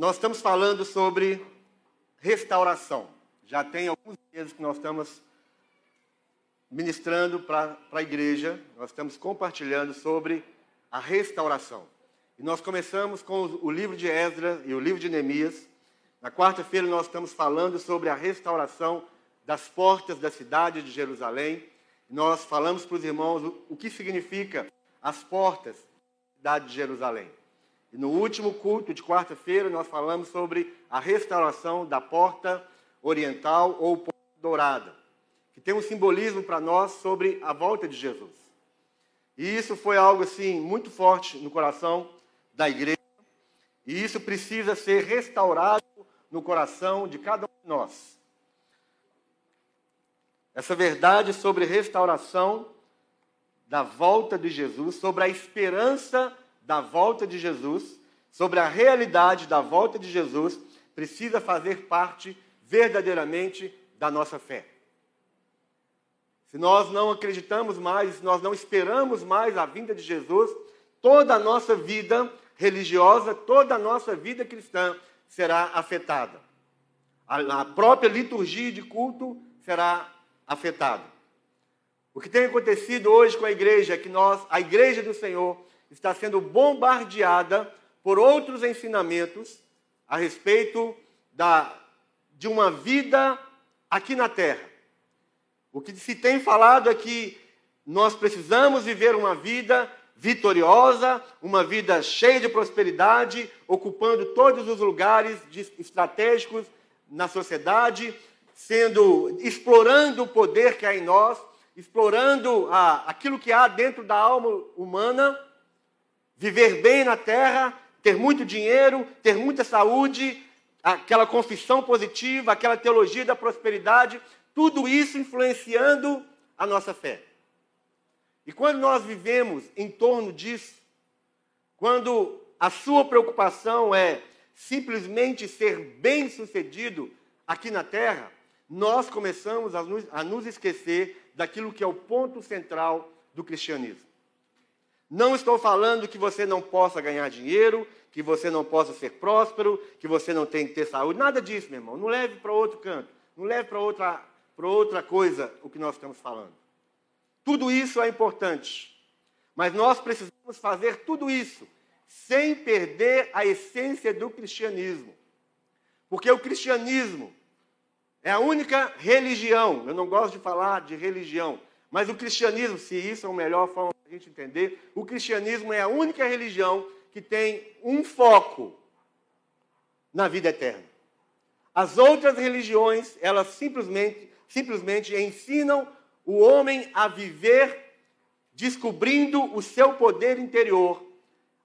nós estamos falando sobre restauração. Já tem alguns meses que nós estamos ministrando para a igreja, nós estamos compartilhando sobre a restauração. E nós começamos com o livro de Esdras e o livro de Neemias. Na quarta-feira nós estamos falando sobre a restauração das portas da cidade de Jerusalém. Nós falamos para os irmãos o, o que significa as portas da cidade de Jerusalém. E no último culto de quarta-feira nós falamos sobre a restauração da porta oriental ou porta dourada, que tem um simbolismo para nós sobre a volta de Jesus. E isso foi algo assim muito forte no coração da igreja, e isso precisa ser restaurado no coração de cada um de nós. Essa verdade sobre restauração da volta de Jesus, sobre a esperança da volta de Jesus, sobre a realidade da volta de Jesus, precisa fazer parte verdadeiramente da nossa fé. Se nós não acreditamos mais, se nós não esperamos mais a vinda de Jesus, toda a nossa vida religiosa, toda a nossa vida cristã será afetada. A, própria liturgia de culto será afetada. O que tem acontecido hoje com a igreja é que nós, a igreja do Senhor, está sendo bombardeada por outros ensinamentos a respeito da, de uma vida aqui na terra. O que se tem falado é que nós precisamos viver uma vida vitoriosa, uma vida cheia de prosperidade, ocupando todos os lugares estratégicos na sociedade, sendo explorando o poder que há em nós, explorando a, aquilo que há dentro da alma humana viver bem na terra, ter muito dinheiro, ter muita saúde, aquela confissão positiva, aquela teologia da prosperidade, tudo isso influenciando a nossa fé. E quando nós vivemos em torno disso, quando a sua preocupação é simplesmente ser bem-sucedido aqui na terra, nós começamos a nos, a nos esquecer daquilo que é o ponto central do cristianismo. Não estou falando que você não possa ganhar dinheiro, que você não possa ser próspero, que você não tem que ter saúde. Nada disso, meu irmão. Não leve para outro canto. Não leve para outra, outra coisa o que nós estamos falando. Tudo isso é importante. Mas nós precisamos fazer tudo isso sem perder a essência do cristianismo. Porque o cristianismo é a única religião, eu não gosto de falar de religião, mas o cristianismo, se isso é a melhor forma a gente entender, o cristianismo é a única religião que tem um foco na vida eterna. As outras religiões, elas simplesmente, simplesmente ensinam o homem a viver descobrindo o seu poder interior.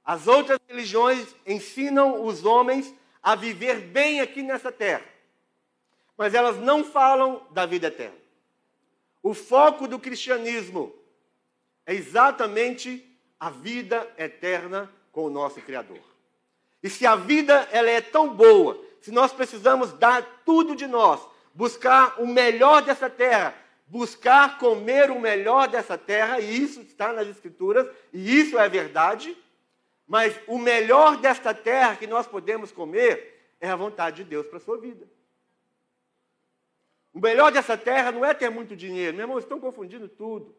As outras religiões ensinam os homens a viver bem aqui nessa terra. Mas elas não falam da vida eterna. O foco do cristianismo é exatamente a vida eterna com o nosso Criador. E se a vida ela é tão boa, se nós precisamos dar tudo de nós, buscar o melhor dessa terra, buscar comer o melhor dessa terra, e isso está nas Escrituras, e isso é verdade, mas o melhor desta terra que nós podemos comer é a vontade de Deus para a sua vida. O melhor dessa terra não é ter muito dinheiro, meu irmão, estão confundindo tudo.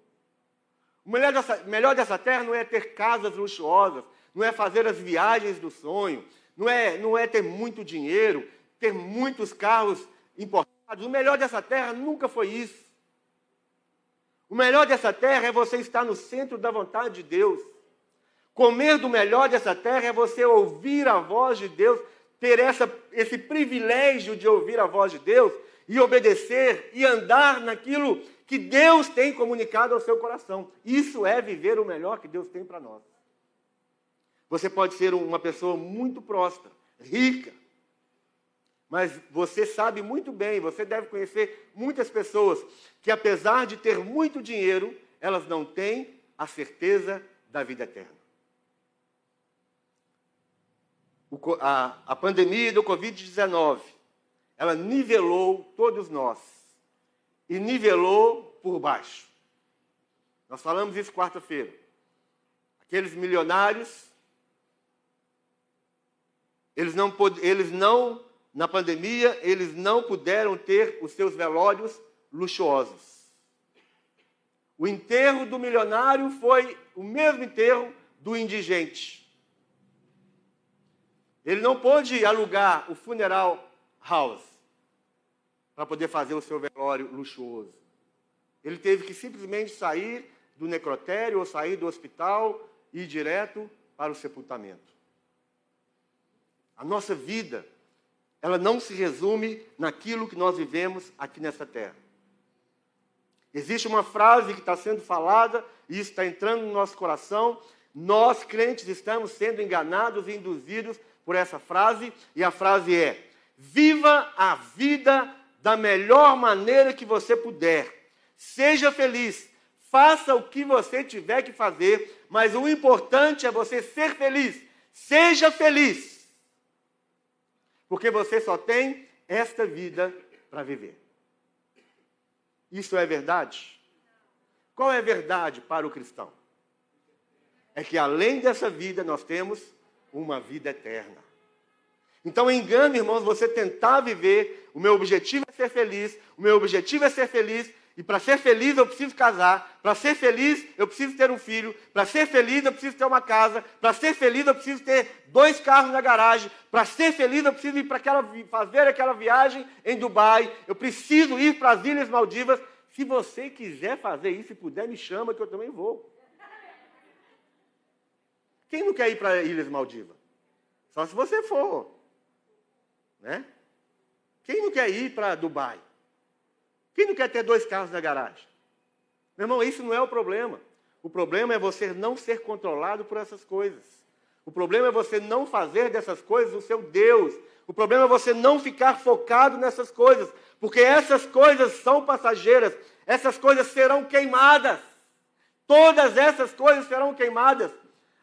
O melhor dessa, melhor dessa terra não é ter casas luxuosas, não é fazer as viagens do sonho, não é, não é ter muito dinheiro, ter muitos carros importados. O melhor dessa terra nunca foi isso. O melhor dessa terra é você estar no centro da vontade de Deus. Comer do melhor dessa terra é você ouvir a voz de Deus, ter essa, esse privilégio de ouvir a voz de Deus e obedecer e andar naquilo que Deus tem comunicado ao seu coração. Isso é viver o melhor que Deus tem para nós. Você pode ser uma pessoa muito próspera, rica, mas você sabe muito bem, você deve conhecer muitas pessoas que, apesar de ter muito dinheiro, elas não têm a certeza da vida eterna. A, a pandemia do Covid-19, ela nivelou todos nós e nivelou por baixo. Nós falamos isso quarta-feira. Aqueles milionários Eles não, eles não, na pandemia, eles não puderam ter os seus velórios luxuosos. O enterro do milionário foi o mesmo enterro do indigente. Ele não pôde alugar o funeral house para poder fazer o seu velório luxuoso. Ele teve que simplesmente sair do necrotério ou sair do hospital e ir direto para o sepultamento. A nossa vida, ela não se resume naquilo que nós vivemos aqui nessa terra. Existe uma frase que está sendo falada e está entrando no nosso coração. Nós, crentes, estamos sendo enganados e induzidos por essa frase, e a frase é: Viva a vida da melhor maneira que você puder. Seja feliz. Faça o que você tiver que fazer, mas o importante é você ser feliz. Seja feliz. Porque você só tem esta vida para viver. Isso é verdade? Qual é a verdade para o cristão? É que além dessa vida nós temos uma vida eterna. Então, engano, irmãos, você tentar viver, o meu objetivo é ser feliz, o meu objetivo é ser feliz, e para ser feliz eu preciso casar, para ser feliz eu preciso ter um filho, para ser feliz eu preciso ter uma casa, para ser feliz eu preciso ter dois carros na garagem, para ser feliz eu preciso ir para aquela, fazer aquela viagem em Dubai, eu preciso ir para as Ilhas Maldivas. Se você quiser fazer isso e puder, me chama que eu também vou. Quem não quer ir para Ilhas Maldivas? Só se você for. Né? Quem não quer ir para Dubai? Quem não quer ter dois carros na garagem? Meu irmão, isso não é o problema. O problema é você não ser controlado por essas coisas. O problema é você não fazer dessas coisas o seu Deus. O problema é você não ficar focado nessas coisas, porque essas coisas são passageiras, essas coisas serão queimadas. Todas essas coisas serão queimadas.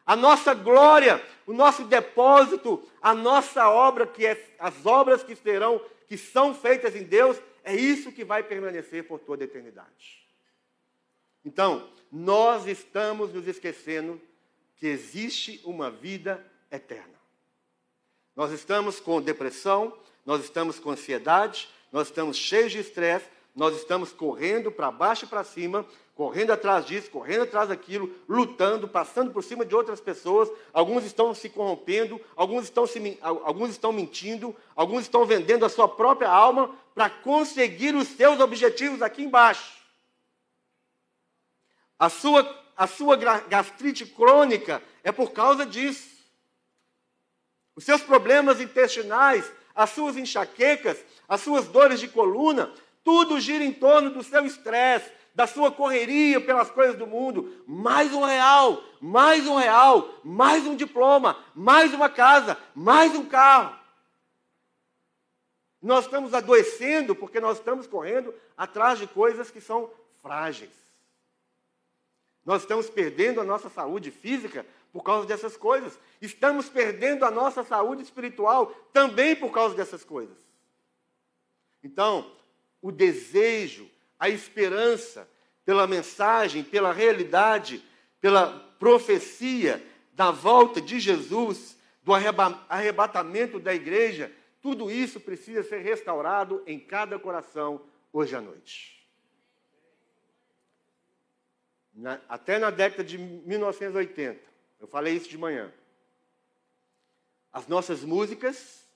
A nossa glória, o nosso depósito, a nossa obra, que é as obras que serão, que são feitas em Deus, é isso que vai permanecer por toda a eternidade. Então, nós estamos nos esquecendo que existe uma vida eterna. Nós estamos com depressão, nós estamos com ansiedade, nós estamos cheios de estresse, nós estamos correndo para baixo e para cima, correndo atrás disso, correndo atrás daquilo, lutando, passando por cima de outras pessoas. Alguns estão se corrompendo, alguns estão, se, alguns estão mentindo, alguns estão vendendo a sua própria alma para conseguir os seus objetivos aqui embaixo. A sua, a sua gastrite crônica é por causa disso. Os seus problemas intestinais, as suas enxaquecas, as suas dores de coluna, tudo gira em torno do seu estresse, da sua correria pelas coisas do mundo. Mais um real, mais um real, mais um diploma, mais uma casa, mais um carro. Nós estamos adoecendo porque nós estamos correndo atrás de coisas que são frágeis. Nós estamos perdendo a nossa saúde física por causa dessas coisas. Estamos perdendo a nossa saúde espiritual também por causa dessas coisas. Então, o desejo, a esperança pela mensagem, pela realidade, pela profecia da volta de Jesus, do arrebatamento da igreja, tudo isso precisa ser restaurado em cada coração hoje à noite. Na, até na década de 1980, eu falei isso de manhã. As nossas músicas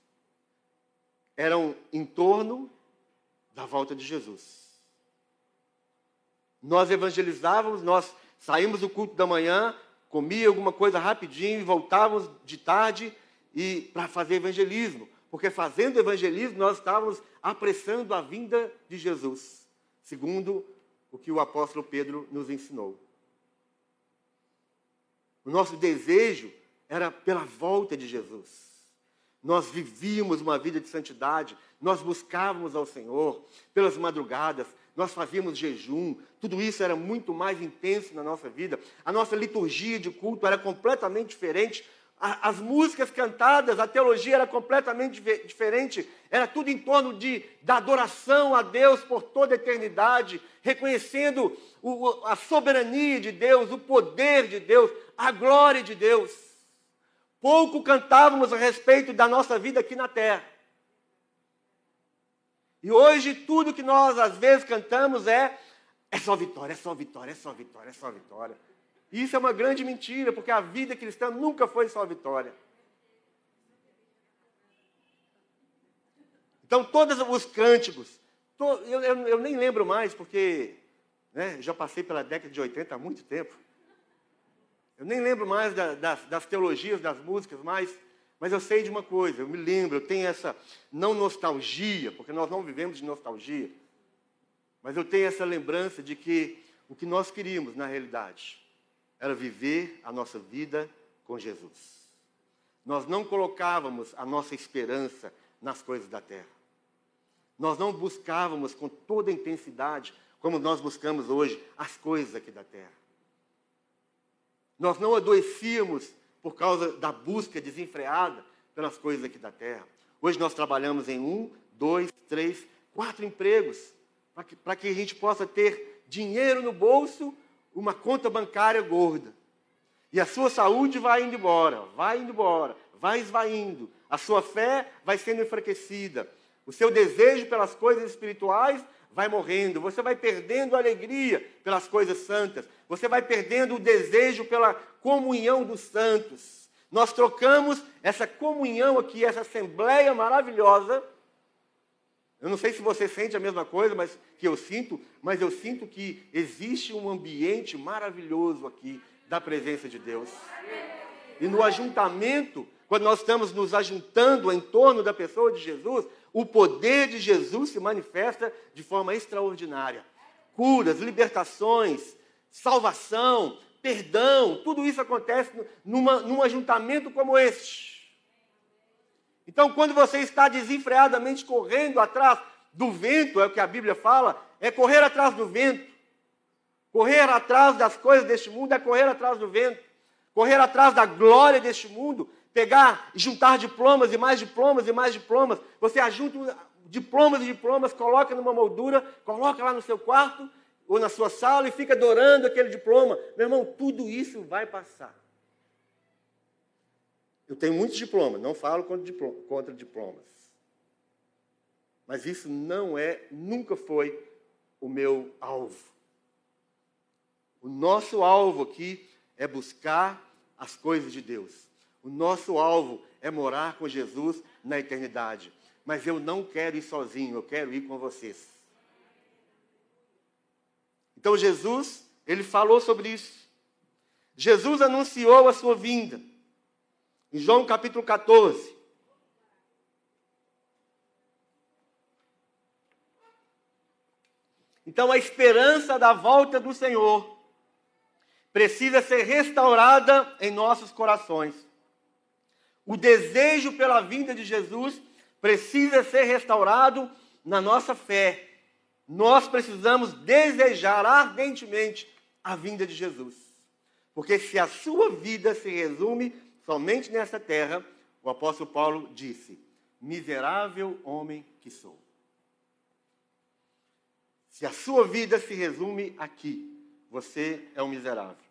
eram em torno da volta de Jesus. Nós evangelizávamos, nós saímos do culto da manhã, comia alguma coisa rapidinho e voltávamos de tarde e para fazer evangelismo, porque fazendo evangelismo nós estávamos apressando a vinda de Jesus, segundo o que o apóstolo Pedro nos ensinou. O nosso desejo era pela volta de Jesus. Nós vivíamos uma vida de santidade, nós buscávamos ao Senhor pelas madrugadas, nós fazíamos jejum, tudo isso era muito mais intenso na nossa vida. A nossa liturgia de culto era completamente diferente. As músicas cantadas, a teologia era completamente diferente. Era tudo em torno de, da adoração a Deus por toda a eternidade, reconhecendo a soberania de Deus, o poder de Deus, a glória de Deus. pouco cantávamos a respeito da nossa vida aqui na terra. E hoje tudo que nós às vezes cantamos é é só vitória, é só vitória, é só vitória, é só vitória. E isso é uma grande mentira, porque a vida cristã nunca foi só vitória. Então, todos os cânticos, to, eu, eu, eu, nem lembro mais, porque né, já passei pela década de 80 há muito tempo. Eu nem lembro mais da, das, das, teologias das músicas, mas, mas eu sei de uma coisa, eu me lembro, eu tenho essa não nostalgia, porque nós não vivemos de nostalgia, mas eu tenho essa lembrança de que o que nós queríamos, na realidade, era viver a nossa vida com Jesus. Nós não colocávamos a nossa esperança nas coisas da terra. Nós não buscávamos com toda a intensidade, como nós buscamos hoje, as coisas aqui da terra. Nós não adoecíamos por causa da busca desenfreada pelas coisas aqui da terra. Hoje nós trabalhamos em um, dois, três, quatro empregos para que, que a gente possa ter dinheiro no bolso, uma conta bancária gorda. E a sua saúde vai indo embora, vai indo embora, vai esvaindo. A sua fé vai sendo enfraquecida. O seu desejo pelas coisas espirituais vai morrendo. Você vai perdendo a alegria pelas coisas santas. Você vai perdendo o desejo pela comunhão dos santos. Nós trocamos essa comunhão aqui, essa assembleia maravilhosa, eu não sei se você sente a mesma coisa, mas que eu sinto, mas eu sinto que existe um ambiente maravilhoso aqui da presença de Deus. E no ajuntamento, quando nós estamos nos ajuntando em torno da pessoa de Jesus, o poder de Jesus se manifesta de forma extraordinária. Curas, libertações, salvação, perdão, tudo isso acontece numa, num ajuntamento como este. Então, quando você está desenfreadamente correndo atrás do vento, é o que a Bíblia fala, é correr atrás do vento. Correr atrás das coisas deste mundo é correr atrás do vento. Correr atrás da glória deste mundo, pegar e juntar diplomas e mais diplomas e mais diplomas. Você ajunta diplomas e diplomas, coloca numa moldura, coloca lá no seu quarto ou na sua sala e fica adorando aquele diploma. Meu irmão, tudo isso vai passar. Eu tenho muitos diplomas, não falo contra diplomas. Mas isso não é, nunca foi o meu alvo. O nosso alvo aqui é buscar as coisas de Deus. O nosso alvo é morar com Jesus na eternidade. Mas eu não quero ir sozinho, eu quero ir com vocês. Então Jesus, ele falou sobre isso. Jesus anunciou a sua vinda. Em João capítulo 14. Então a esperança da volta do Senhor precisa ser restaurada em nossos corações. O desejo pela vinda de Jesus precisa ser restaurado na nossa fé. Nós precisamos desejar ardentemente a vinda de Jesus. Porque se a sua vida se resume somente nessa terra, o apóstolo Paulo disse: Miserável homem que sou. Se a sua vida se resume aqui, você é um miserável.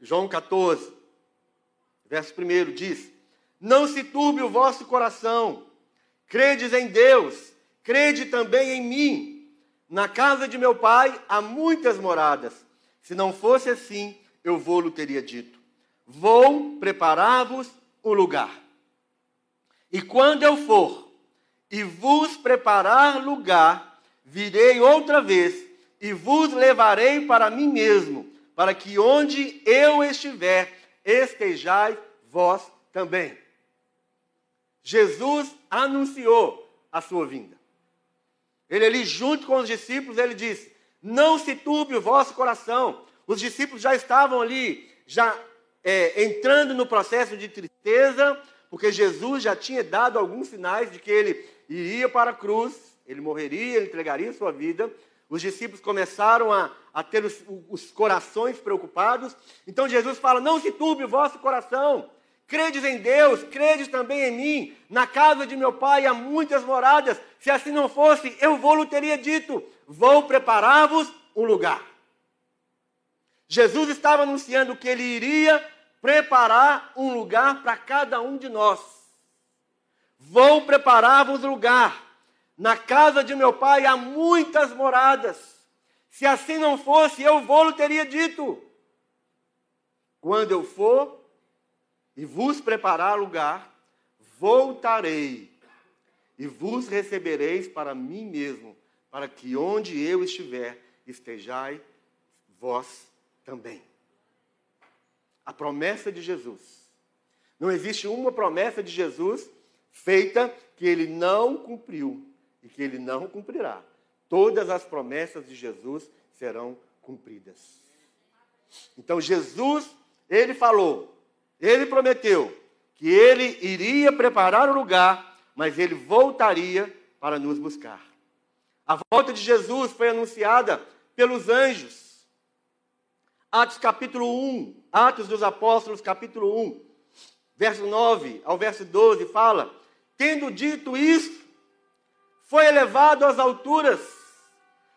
João 14, verso 1 diz: Não se turbe o vosso coração, credes em Deus, crede também em mim. Na casa de meu pai há muitas moradas. Se não fosse assim, eu vou-lhe teria dito Vou preparar-vos um lugar. E quando eu for e vos preparar lugar, virei outra vez e vos levarei para mim mesmo, para que onde eu estiver, estejais vós também. Jesus anunciou a sua vinda. Ele ali, junto com os discípulos, ele disse: Não se turbe o vosso coração. Os discípulos já estavam ali, já é, entrando no processo de tristeza, porque Jesus já tinha dado alguns sinais de que ele iria para a cruz, ele morreria, ele entregaria sua vida. Os discípulos começaram a, a ter os, os, corações preocupados. Então Jesus fala: Não se turbe o vosso coração. Credes em Deus, credes também em mim. Na casa de meu pai há muitas moradas. Se assim não fosse, eu vou-lhe teria dito: Vou preparar-vos um lugar. Jesus estava anunciando que ele iria preparar um lugar para cada um de nós. Vou preparar-vos lugar. Na casa de meu pai há muitas moradas. Se assim não fosse, eu vou-lhe teria dito. Quando eu for e vos preparar lugar, voltarei e vos recebereis para mim mesmo, para que onde eu estiver, estejai vós também. A promessa de Jesus. Não existe uma promessa de Jesus feita que ele não cumpriu e que ele não cumprirá. Todas as promessas de Jesus serão cumpridas. Então Jesus, ele falou, ele prometeu que ele iria preparar o lugar, mas ele voltaria para nos buscar. A volta de Jesus foi anunciada pelos anjos. Atos capítulo 1, Atos dos Apóstolos, capítulo 1, verso 9 ao verso 12, fala: Tendo dito isto, foi elevado às alturas,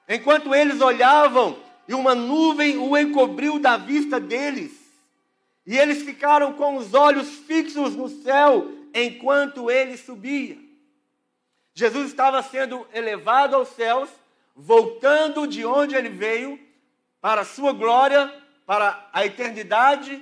enquanto eles olhavam, e uma nuvem o encobriu da vista deles. E eles ficaram com os olhos fixos no céu enquanto ele subia. Jesus estava sendo elevado aos céus, voltando de onde ele veio, para a sua glória, para a eternidade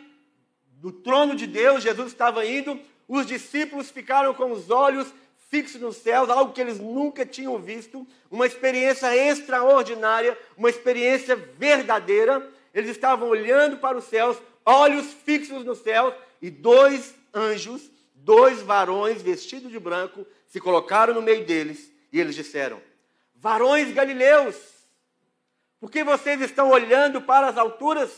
do trono de Deus. Jesus estava indo, os discípulos ficaram com os olhos fixos nos céus, algo que eles nunca tinham visto, uma experiência extraordinária, uma experiência verdadeira. Eles estavam olhando para os céus, olhos fixos nos céus, e dois anjos, dois varões vestidos de branco, se colocaram no meio deles e eles disseram: Varões galileus, por que vocês estão olhando para as alturas?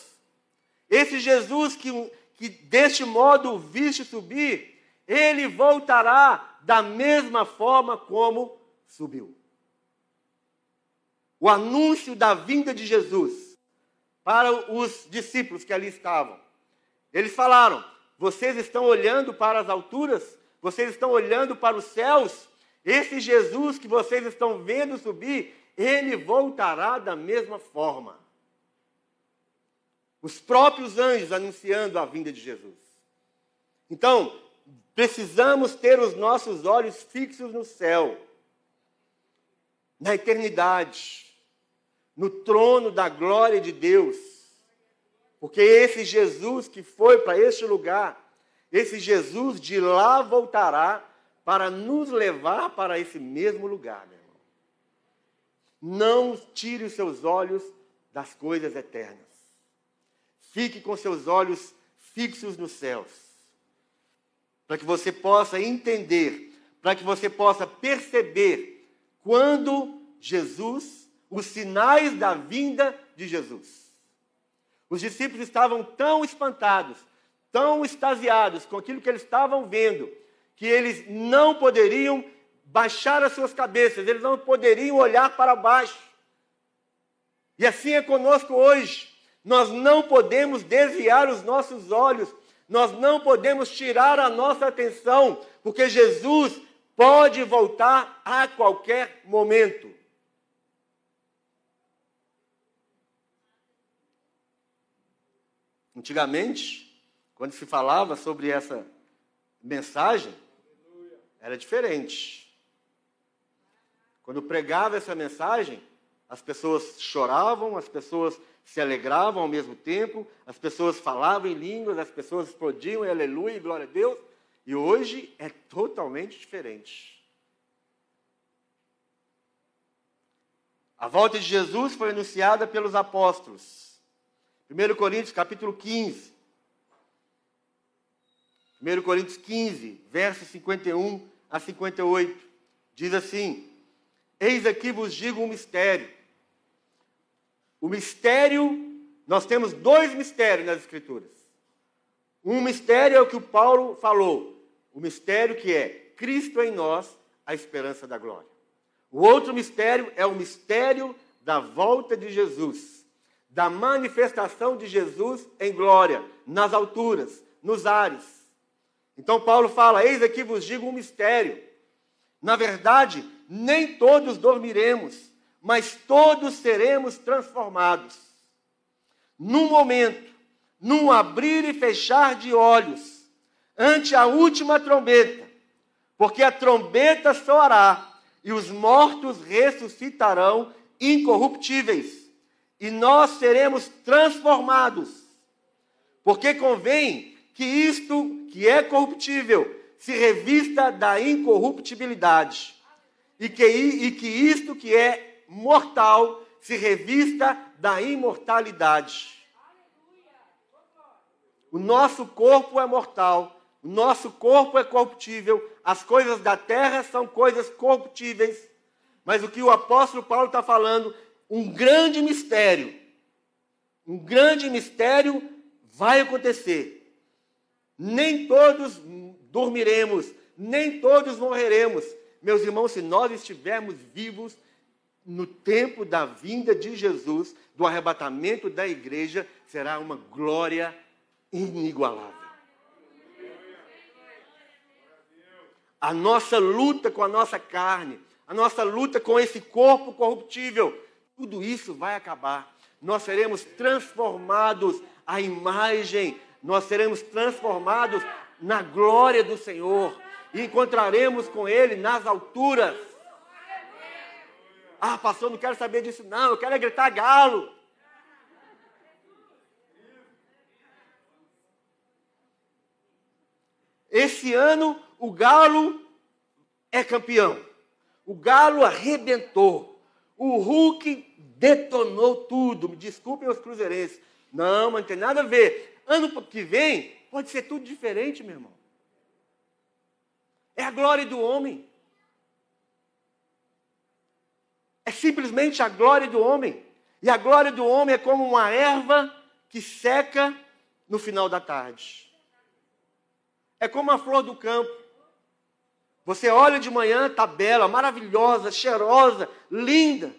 Esse Jesus que, que deste modo viste subir, ele voltará da mesma forma como subiu. O anúncio da vinda de Jesus para os discípulos que ali estavam. Eles falaram: vocês estão olhando para as alturas, vocês estão olhando para os céus. Esse Jesus que vocês estão vendo subir, ele voltará da mesma forma. Os próprios anjos anunciando a vinda de Jesus. Então, precisamos ter os nossos olhos fixos no céu, na eternidade, no trono da glória de Deus porque esse Jesus que foi para este lugar, esse Jesus de lá voltará para nos levar para esse mesmo lugar, meu irmão. Não tire os seus olhos das coisas eternas. Fique com seus olhos fixos nos céus. Para que você possa entender, para que você possa perceber quando Jesus, os sinais da vinda de Jesus. Os discípulos estavam tão espantados, tão extasiados com aquilo que eles estavam vendo, que eles não poderiam baixar as suas cabeças, eles não poderiam olhar para baixo. E assim é conosco hoje. Nós não podemos desviar os nossos olhos, nós não podemos tirar a nossa atenção, porque Jesus pode voltar a qualquer momento. Antigamente, quando se falava sobre essa mensagem, era diferente. Quando pregava essa mensagem, as pessoas choravam, as pessoas se alegravam ao mesmo tempo, as pessoas falavam em línguas, as pessoas explodiam em aleluia e glória a Deus. E hoje é totalmente diferente. A volta de Jesus foi anunciada pelos apóstolos. 1 Coríntios capítulo 15. 1 Coríntios 15, versos 51 a 58. Diz assim: Eis aqui vos digo um mistério. O mistério, nós temos dois mistérios nas Escrituras. Um mistério é o que o Paulo falou, o mistério que é Cristo em nós, a esperança da glória. O outro mistério é o mistério da volta de Jesus da manifestação de Jesus em glória, nas alturas, nos ares. Então Paulo fala: Eis aqui vos digo um mistério. Na verdade, nem todos dormiremos, mas todos seremos transformados. Num momento, num abrir e fechar de olhos, ante a última trombeta, porque a trombeta soará e os mortos ressuscitarão incorruptíveis, e nós seremos transformados. Porque convém que isto que é corruptível se revista da incorruptibilidade, e que, e que isto que é mortal se revista da imortalidade. O nosso corpo é mortal, o nosso corpo é corruptível, as coisas da terra são coisas corruptíveis. Mas o que o apóstolo Paulo está falando, um grande mistério, um grande mistério vai acontecer. Nem todos dormiremos, nem todos morreremos. Meus irmãos, se nós estivermos vivos no tempo da vinda de Jesus, do arrebatamento da igreja, será uma glória inigualável. A nossa luta com a nossa carne, a nossa luta com esse corpo corruptível, tudo isso vai acabar. Nós seremos transformados à imagem, nós seremos transformados na glória do Senhor e encontraremos com Ele nas alturas. Ah, pastor, não quero saber disso, não, eu quero é gritar galo. Esse ano o Galo é campeão. O Galo arrebentou. O Hulk detonou tudo. Me desculpem os cruzeirenses. Não, mas não tem nada a ver. Ano que vem pode ser tudo diferente, meu irmão. É a glória do homem. É simplesmente a glória do homem. E a glória do homem é como uma erva que seca no final da tarde. É como a flor do campo. Você olha de manhã, está bela, maravilhosa, cheirosa, linda.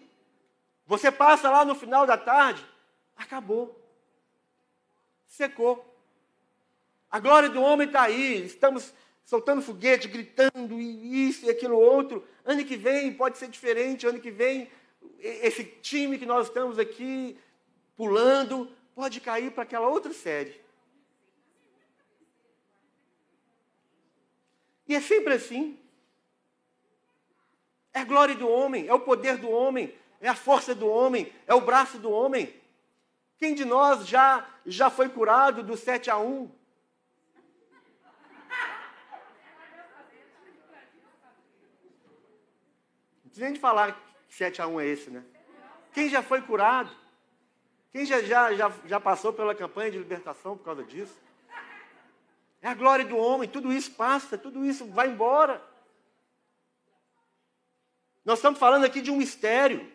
Você passa lá no final da tarde, acabou. Secou. A glória do homem está aí. Estamos soltando foguete, gritando isso e aquilo outro. Ano que vem pode ser diferente. Ano que vem, esse time que nós estamos aqui pulando pode cair para aquela outra série. E é sempre assim. É a glória do homem, é o poder do homem, é a força do homem, é o braço do homem. Quem de nós já, já foi curado do 7 a 1? Não precisa nem falar que 7 a 1 é esse, né? Quem já foi curado? Quem já, já, já, já passou pela campanha de libertação por causa disso? É a glória do homem, tudo isso passa, tudo isso vai embora. Nós estamos falando aqui de um mistério.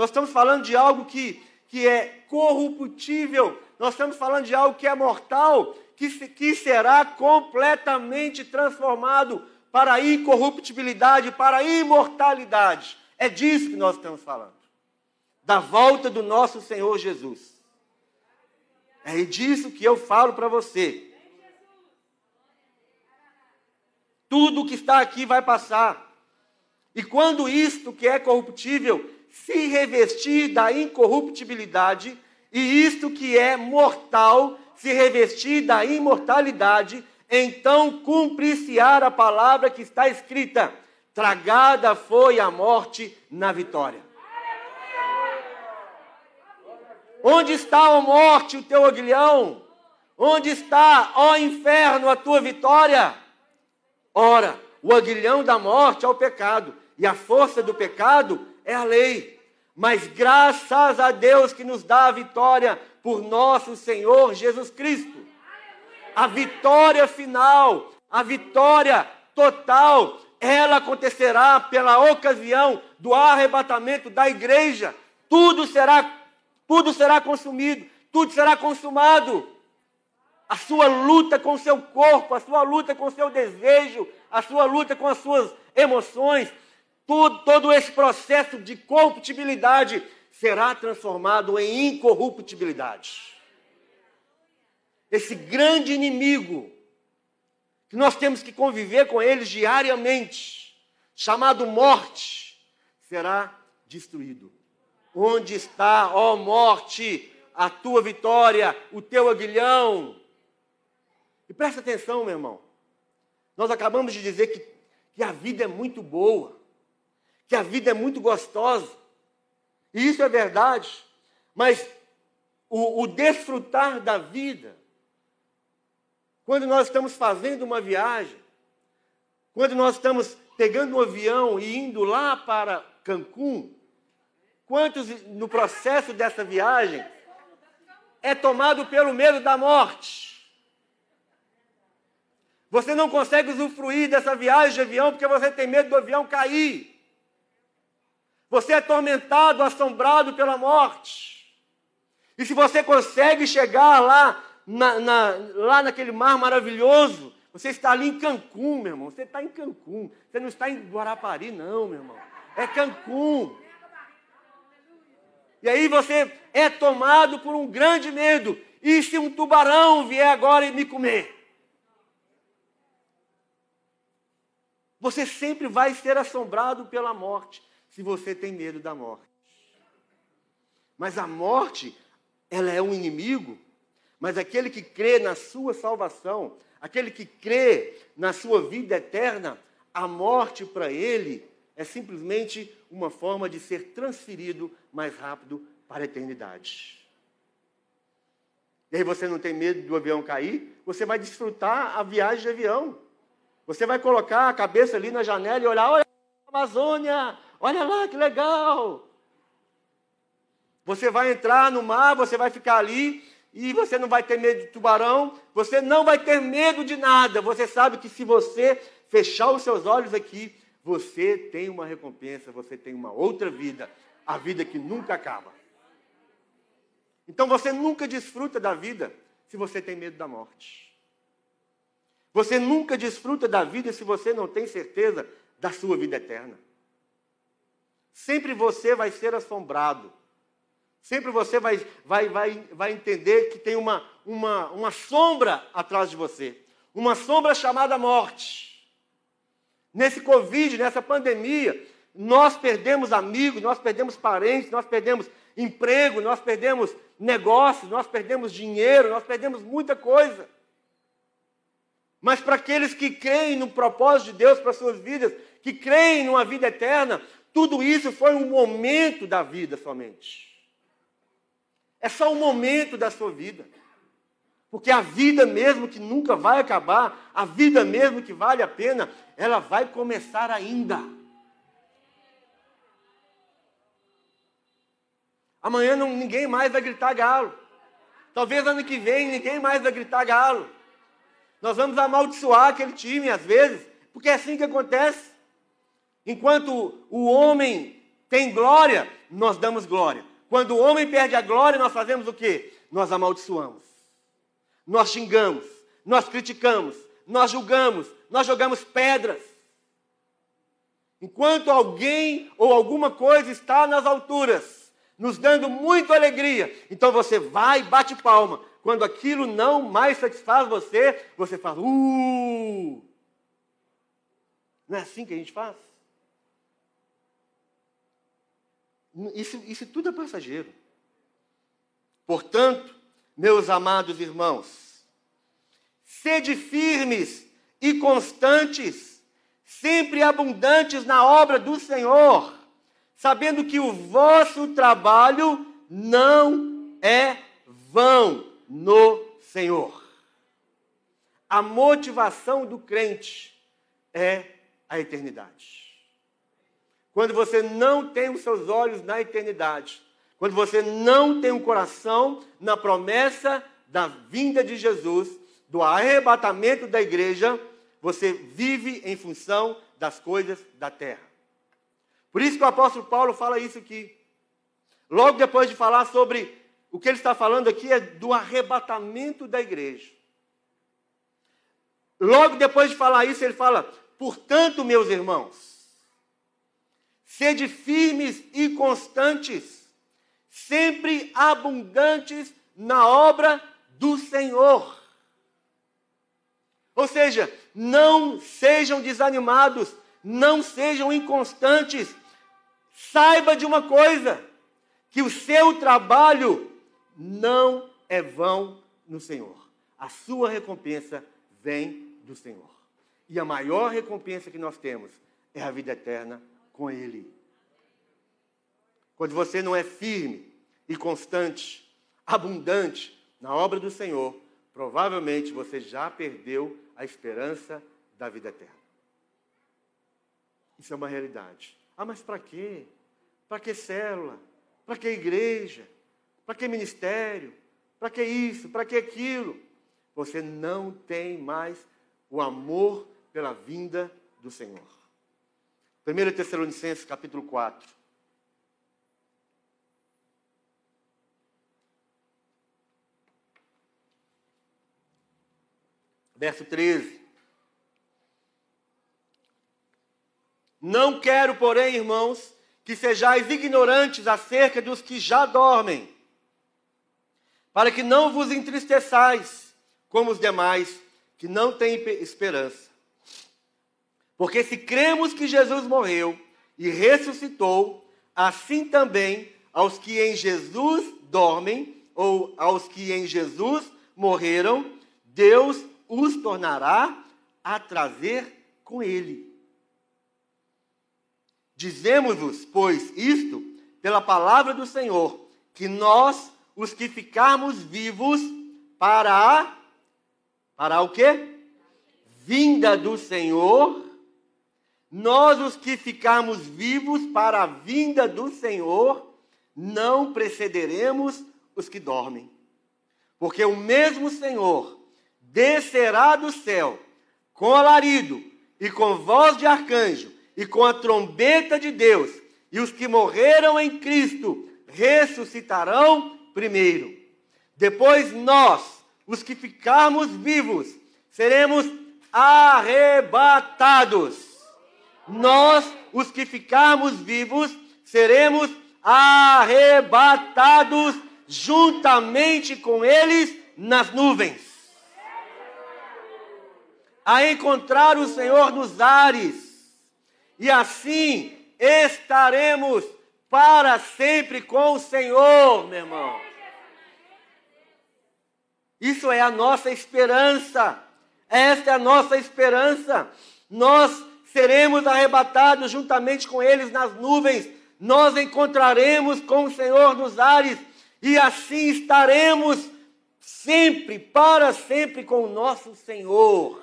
Nós estamos falando de algo que, que é corruptível. Nós estamos falando de algo que é mortal, que, que será completamente transformado para a incorruptibilidade, para a imortalidade. É disso que nós estamos falando. Da volta do nosso Senhor Jesus. É disso que eu falo para você. Tudo que está aqui vai passar. E quando isto que é corruptível se revestir da incorruptibilidade, e isto que é mortal se revestir da imortalidade, então cumprir-se-á a palavra que está escrita: tragada foi a morte na vitória. Onde está, ó morte, o teu aguilhão? Onde está, ó inferno, a tua vitória? Ora, o aguilhão da morte é o pecado, e a força do pecado é a lei. Mas graças a Deus que nos dá a vitória por nosso Senhor Jesus Cristo. A vitória final, a vitória total, ela acontecerá pela ocasião do arrebatamento da igreja. Tudo será tudo será consumido, tudo será consumado a sua luta com o seu corpo, a sua luta com o seu desejo, a sua luta com as suas emoções, tudo, todo esse processo de corruptibilidade será transformado em incorruptibilidade. Esse grande inimigo, que nós temos que conviver com ele diariamente, chamado morte, será destruído. Onde está, ó morte, a tua vitória, o teu aguilhão. E presta atenção, meu irmão. Nós acabamos de dizer que, que a vida é muito boa, que a vida é muito gostosa. E isso é verdade. Mas o, o desfrutar da vida, quando nós estamos fazendo uma viagem, quando nós estamos pegando um avião e indo lá para Cancún, quantos no processo dessa viagem é tomado pelo medo da morte? Você não consegue usufruir dessa viagem de avião porque você tem medo do avião cair. Você é atormentado, assombrado pela morte. E se você consegue chegar lá, na, na, lá naquele mar maravilhoso, você está ali em Cancún, meu irmão. Você está em Cancún. Você não está em Guarapari, não, meu irmão. É Cancún. E aí você é tomado por um grande medo. E se um tubarão vier agora e me comer? Você sempre vai ser assombrado pela morte, se você tem medo da morte. Mas a morte, ela é um inimigo, mas aquele que crê na sua salvação, aquele que crê na sua vida eterna, a morte para ele é simplesmente uma forma de ser transferido mais rápido para a eternidade. E aí você não tem medo do avião cair, você vai desfrutar a viagem de avião. Você vai colocar a cabeça ali na janela e olhar, olha a Amazônia, olha lá que legal. Você vai entrar no mar, você vai ficar ali e você não vai ter medo de tubarão, você não vai ter medo de nada. Você sabe que se você fechar os seus olhos aqui, você tem uma recompensa, você tem uma outra vida, a vida que nunca acaba. Então você nunca desfruta da vida se você tem medo da morte. Você nunca desfruta da vida se você não tem certeza da sua vida eterna. Sempre você vai ser assombrado. Sempre você vai, vai, vai, vai entender que tem uma, uma, uma sombra atrás de você. Uma sombra chamada morte. Nesse Covid, nessa pandemia, nós perdemos amigos, nós perdemos parentes, nós perdemos emprego, nós perdemos negócios, nós perdemos dinheiro, nós perdemos muita coisa. Mas para aqueles que creem no propósito de Deus para suas vidas, que creem numa vida eterna, tudo isso foi um momento da vida somente. É só um momento da sua vida. Porque a vida mesmo que nunca vai acabar, a vida mesmo que vale a pena, ela vai começar ainda. Amanhã não, ninguém mais vai gritar galo. Talvez ano que vem ninguém mais vai gritar galo. Nós vamos amaldiçoar aquele time às vezes, porque é assim que acontece. Enquanto o homem tem glória, nós damos glória. Quando o homem perde a glória, nós fazemos o quê? Nós amaldiçoamos. Nós xingamos, nós criticamos, nós julgamos, nós jogamos pedras. Enquanto alguém ou alguma coisa está nas alturas, nos dando muita alegria, então você vai e bate palma, quando aquilo não mais satisfaz você, você fala, uh! Não é assim que a gente faz? Isso, isso tudo é passageiro. Portanto, meus amados irmãos, sede firmes e constantes, sempre abundantes na obra do Senhor, sabendo que o vosso trabalho não é vão no Senhor. A motivação do crente é a eternidade. Quando você não tem os seus olhos na eternidade, quando você não tem o um coração na promessa da vinda de Jesus, do arrebatamento da igreja, você vive em função das coisas da terra. Por isso que o apóstolo Paulo fala isso aqui. Logo depois de falar sobre o que ele está falando aqui é do arrebatamento da igreja. Logo depois de falar isso, ele fala: portanto, meus irmãos, sede firmes e constantes, sempre abundantes na obra do Senhor. Ou seja, não sejam desanimados, não sejam inconstantes. Saiba de uma coisa: que o seu trabalho não é vão no Senhor. A sua recompensa vem do Senhor. E a maior recompensa que nós temos é a vida eterna com Ele. Quando você não é firme e constante, abundante na obra do Senhor, provavelmente você já perdeu a esperança da vida eterna. Isso é uma realidade. Ah, mas para quê? Para que célula? Para que igreja? Para que ministério? Para que isso? Para que aquilo? Você não tem mais o amor pela vinda do Senhor. 1 Tessalonicenses capítulo 4. Verso 13. Não quero, porém, irmãos, que sejais ignorantes acerca dos que já dormem, para que não vos entristeçais como os demais que não têm esperança. Porque se cremos que Jesus morreu e ressuscitou, assim também aos que em Jesus dormem, ou aos que em Jesus morreram, Deus os tornará a trazer com ele. Dizemos-vos, pois, isto pela palavra do Senhor, que nós, os que ficarmos vivos, para a, para o quê? Vinda do Senhor, nós, os que ficarmos vivos para a vinda do Senhor, não precederemos os que dormem. Porque o mesmo Senhor descerá do céu com alarido e com voz de arcanjo e com a trombeta de Deus, e os que morreram em Cristo ressuscitarão primeiro. Depois nós, os que ficarmos vivos, seremos arrebatados. Nós, os que ficarmos vivos, seremos arrebatados juntamente com eles nas nuvens a encontrar o Senhor nos ares, e assim estaremos para sempre com o Senhor, meu irmão. Isso é a nossa esperança. Esta é a nossa esperança. Nós seremos arrebatados juntamente com eles nas nuvens. Nós encontraremos com o Senhor nos ares e assim estaremos sempre, para sempre com o nosso Senhor.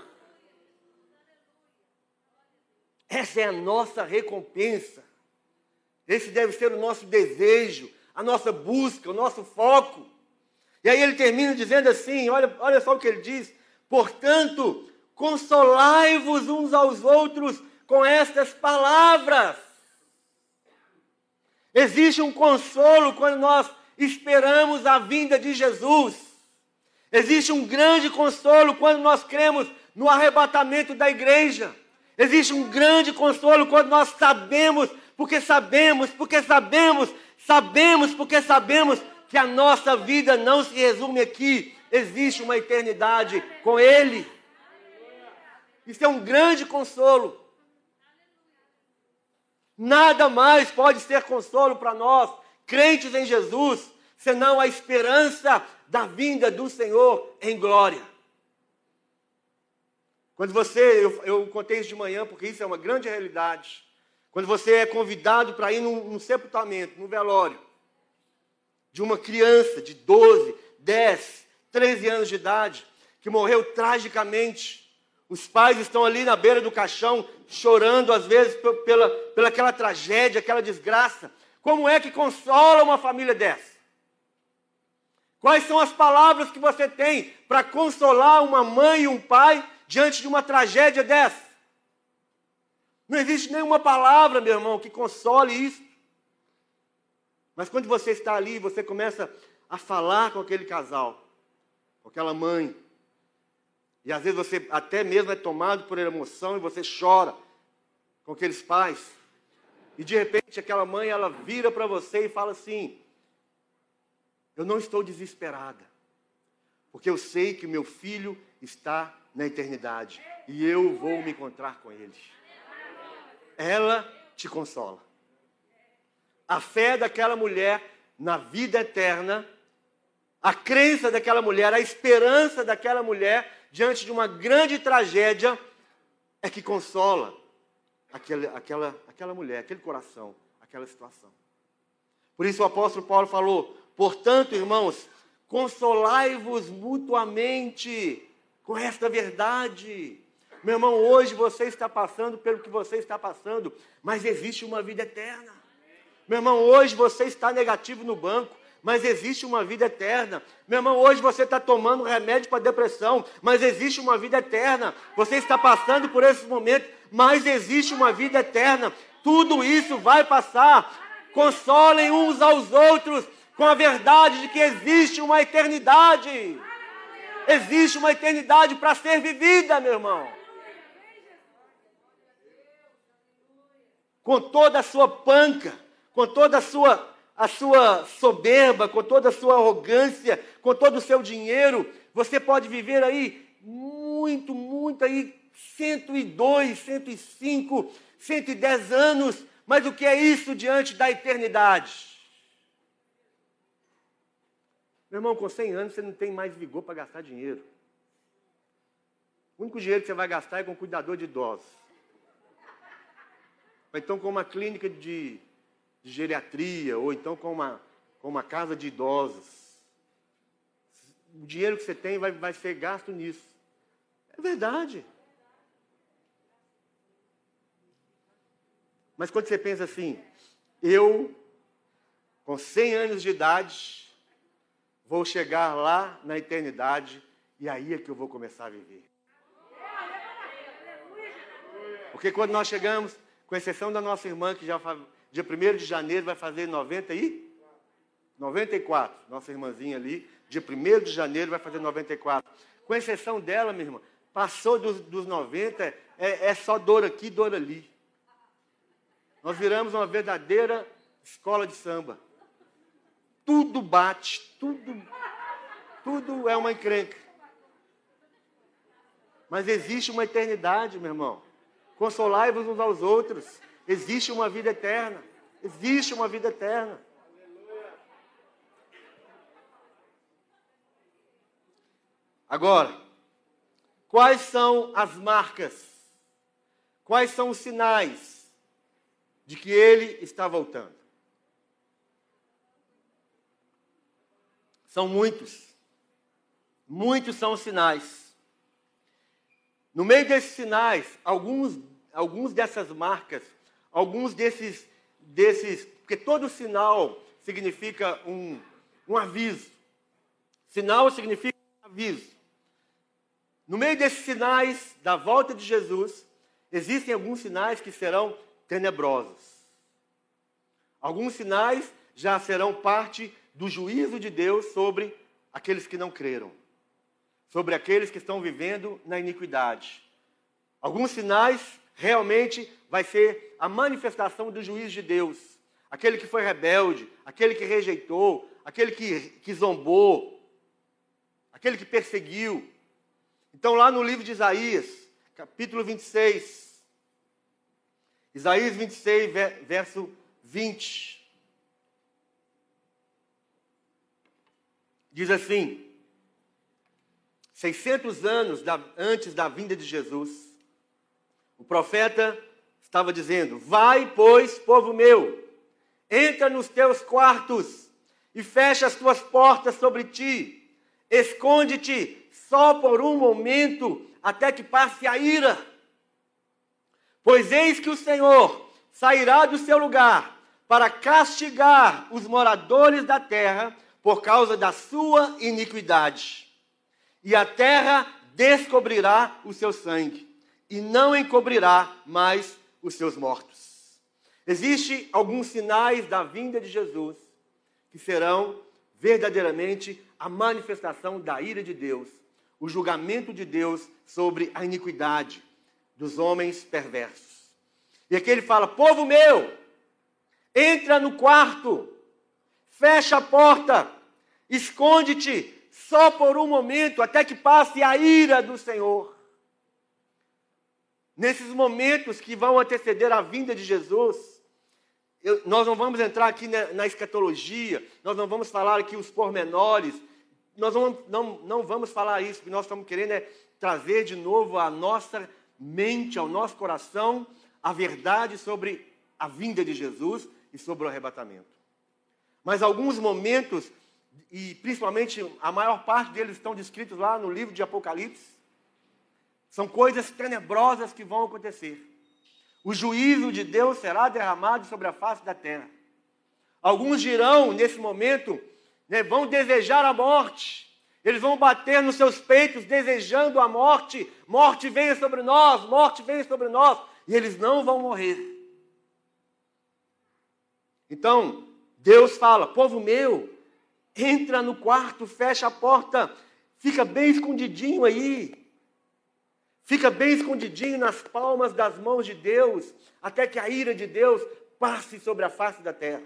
Essa é a nossa recompensa. Esse deve ser o nosso desejo, a nossa busca, o nosso foco. E aí ele termina dizendo assim: olha, olha só o que ele diz. Portanto, consolai-vos uns aos outros com estas palavras. Existe um consolo quando nós esperamos a vinda de Jesus. Existe um grande consolo quando nós cremos no arrebatamento da igreja. Existe um grande consolo quando nós sabemos, porque sabemos, porque sabemos, sabemos, porque sabemos que a nossa vida não se resume aqui. Existe uma eternidade com Ele. Isso é um grande consolo. Nada mais pode ser consolo para nós, crentes em Jesus, senão a esperança da vinda do Senhor em glória. Quando você, eu, eu contei isso de manhã porque isso é uma grande realidade. Quando você é convidado para ir num, num sepultamento, num velório, de uma criança de 12, 10, 13 anos de idade, que morreu tragicamente. Os pais estão ali na beira do caixão, chorando às vezes pela, pela aquela tragédia, aquela desgraça. Como é que consola uma família dessa? Quais são as palavras que você tem para consolar uma mãe e um pai diante de uma tragédia dessa. Não existe nenhuma palavra, meu irmão, que console isso. Mas quando você está ali, você começa a falar com aquele casal, com aquela mãe, e às vezes você até mesmo é tomado por emoção e você chora com aqueles pais. E de repente aquela mãe, ela vira para você e fala assim: Eu não estou desesperada, porque eu sei que meu filho está na eternidade e eu vou me encontrar com Ele. Ela te consola. A fé daquela mulher na vida eterna a crença daquela mulher, a esperança daquela mulher diante de uma grande tragédia é que consola aquela, aquela, aquela mulher, aquele coração, aquela situação. Por isso o apóstolo Paulo falou: portanto, irmãos, consolai-vos mutuamente com esta verdade. Meu irmão, hoje você está passando pelo que você está passando, mas existe uma vida eterna. Meu irmão, hoje você está negativo no banco, mas existe uma vida eterna. Meu irmão, hoje você está tomando remédio para depressão, mas existe uma vida eterna. Você está passando por esse momento, mas existe uma vida eterna. Tudo isso vai passar. Consolem uns aos outros com a verdade de que existe uma eternidade. Existe uma eternidade para ser vivida, meu irmão. Com toda a sua panca, com toda a sua a sua soberba, com toda a sua arrogância, com todo o seu dinheiro, você pode viver aí muito, muito aí 102, 105, 110 anos, mas o que é isso diante da eternidade? Meu irmão, com 100 anos você não tem mais vigor para gastar dinheiro. O único dinheiro que você vai gastar é com cuidador de idosos. Ou então com uma clínica de de geriatria, ou então com uma, com uma casa de idosos. O dinheiro que você tem vai, vai ser gasto nisso. É verdade. Mas quando você pensa assim, eu, com 100 anos de idade, vou chegar lá na eternidade e aí é que eu vou começar a viver. Porque quando nós chegamos, com exceção da nossa irmã que já Dia 1 de janeiro vai fazer 90 e 94. Nossa irmãzinha ali, dia 1 de janeiro vai fazer 94. Com exceção dela, minha irmã, passou dos, dos 90, é, é só dor aqui, dor ali. Nós viramos uma verdadeira escola de samba. Tudo bate, tudo, tudo é uma encrenca. Mas existe uma eternidade, meu irmão. Consolai-vos uns aos outros. Existe uma vida eterna. Existe uma vida eterna. Agora, quais são as marcas? Quais são os sinais de que ele está voltando? São muitos. Muitos são os sinais. No meio desses sinais, alguns, alguns dessas marcas alguns desses, desses, porque todo sinal significa um, um aviso. Sinal significa aviso. No meio desses sinais da volta de Jesus, existem alguns sinais que serão tenebrosos. Alguns sinais já serão parte do juízo de Deus sobre aqueles que não creram, sobre aqueles que estão vivendo na iniquidade. Alguns sinais realmente vai ser a manifestação do juízo de Deus. Aquele que foi rebelde, aquele que rejeitou, aquele que, que zombou, aquele que perseguiu. Então, lá no livro de Isaías, capítulo 26, Isaías 26, verso 20, diz assim: 600 anos da, antes da vinda de Jesus, o profeta estava dizendo: Vai, pois, povo meu, entra nos teus quartos e fecha as tuas portas sobre ti, esconde-te só por um momento, até que passe a ira. Pois eis que o Senhor sairá do seu lugar para castigar os moradores da terra por causa da sua iniquidade. E a terra descobrirá o seu sangue e não encobrirá mais os seus mortos. Existem alguns sinais da vinda de Jesus que serão verdadeiramente a manifestação da ira de Deus, o julgamento de Deus sobre a iniquidade dos homens perversos. E aqui ele fala: povo meu, entra no quarto, fecha a porta, esconde-te só por um momento, até que passe a ira do Senhor. Nesses momentos que vão anteceder a vinda de Jesus, eu, nós não vamos entrar aqui na, na escatologia, nós não vamos falar aqui os pormenores nós não, não, não vamos falar isso, porque nós estamos querendo é trazer de novo à nossa mente, ao nosso coração, a verdade sobre a vinda de Jesus e sobre o arrebatamento. Mas alguns momentos, e principalmente a maior parte deles estão descritos lá no livro de Apocalipse, são coisas tenebrosas que vão acontecer. O juízo de Deus será derramado sobre a face da terra. Alguns dirão, nesse momento, né, vão desejar a morte. Eles vão bater nos seus peitos, desejando a morte. Morte venha sobre nós, morte venha sobre nós. E eles não vão morrer. Então, Deus fala: povo meu, entra no quarto, fecha a porta, fica bem escondidinho aí. Fica bem escondidinho nas palmas das mãos de Deus, até que a ira de Deus passe sobre a face da terra.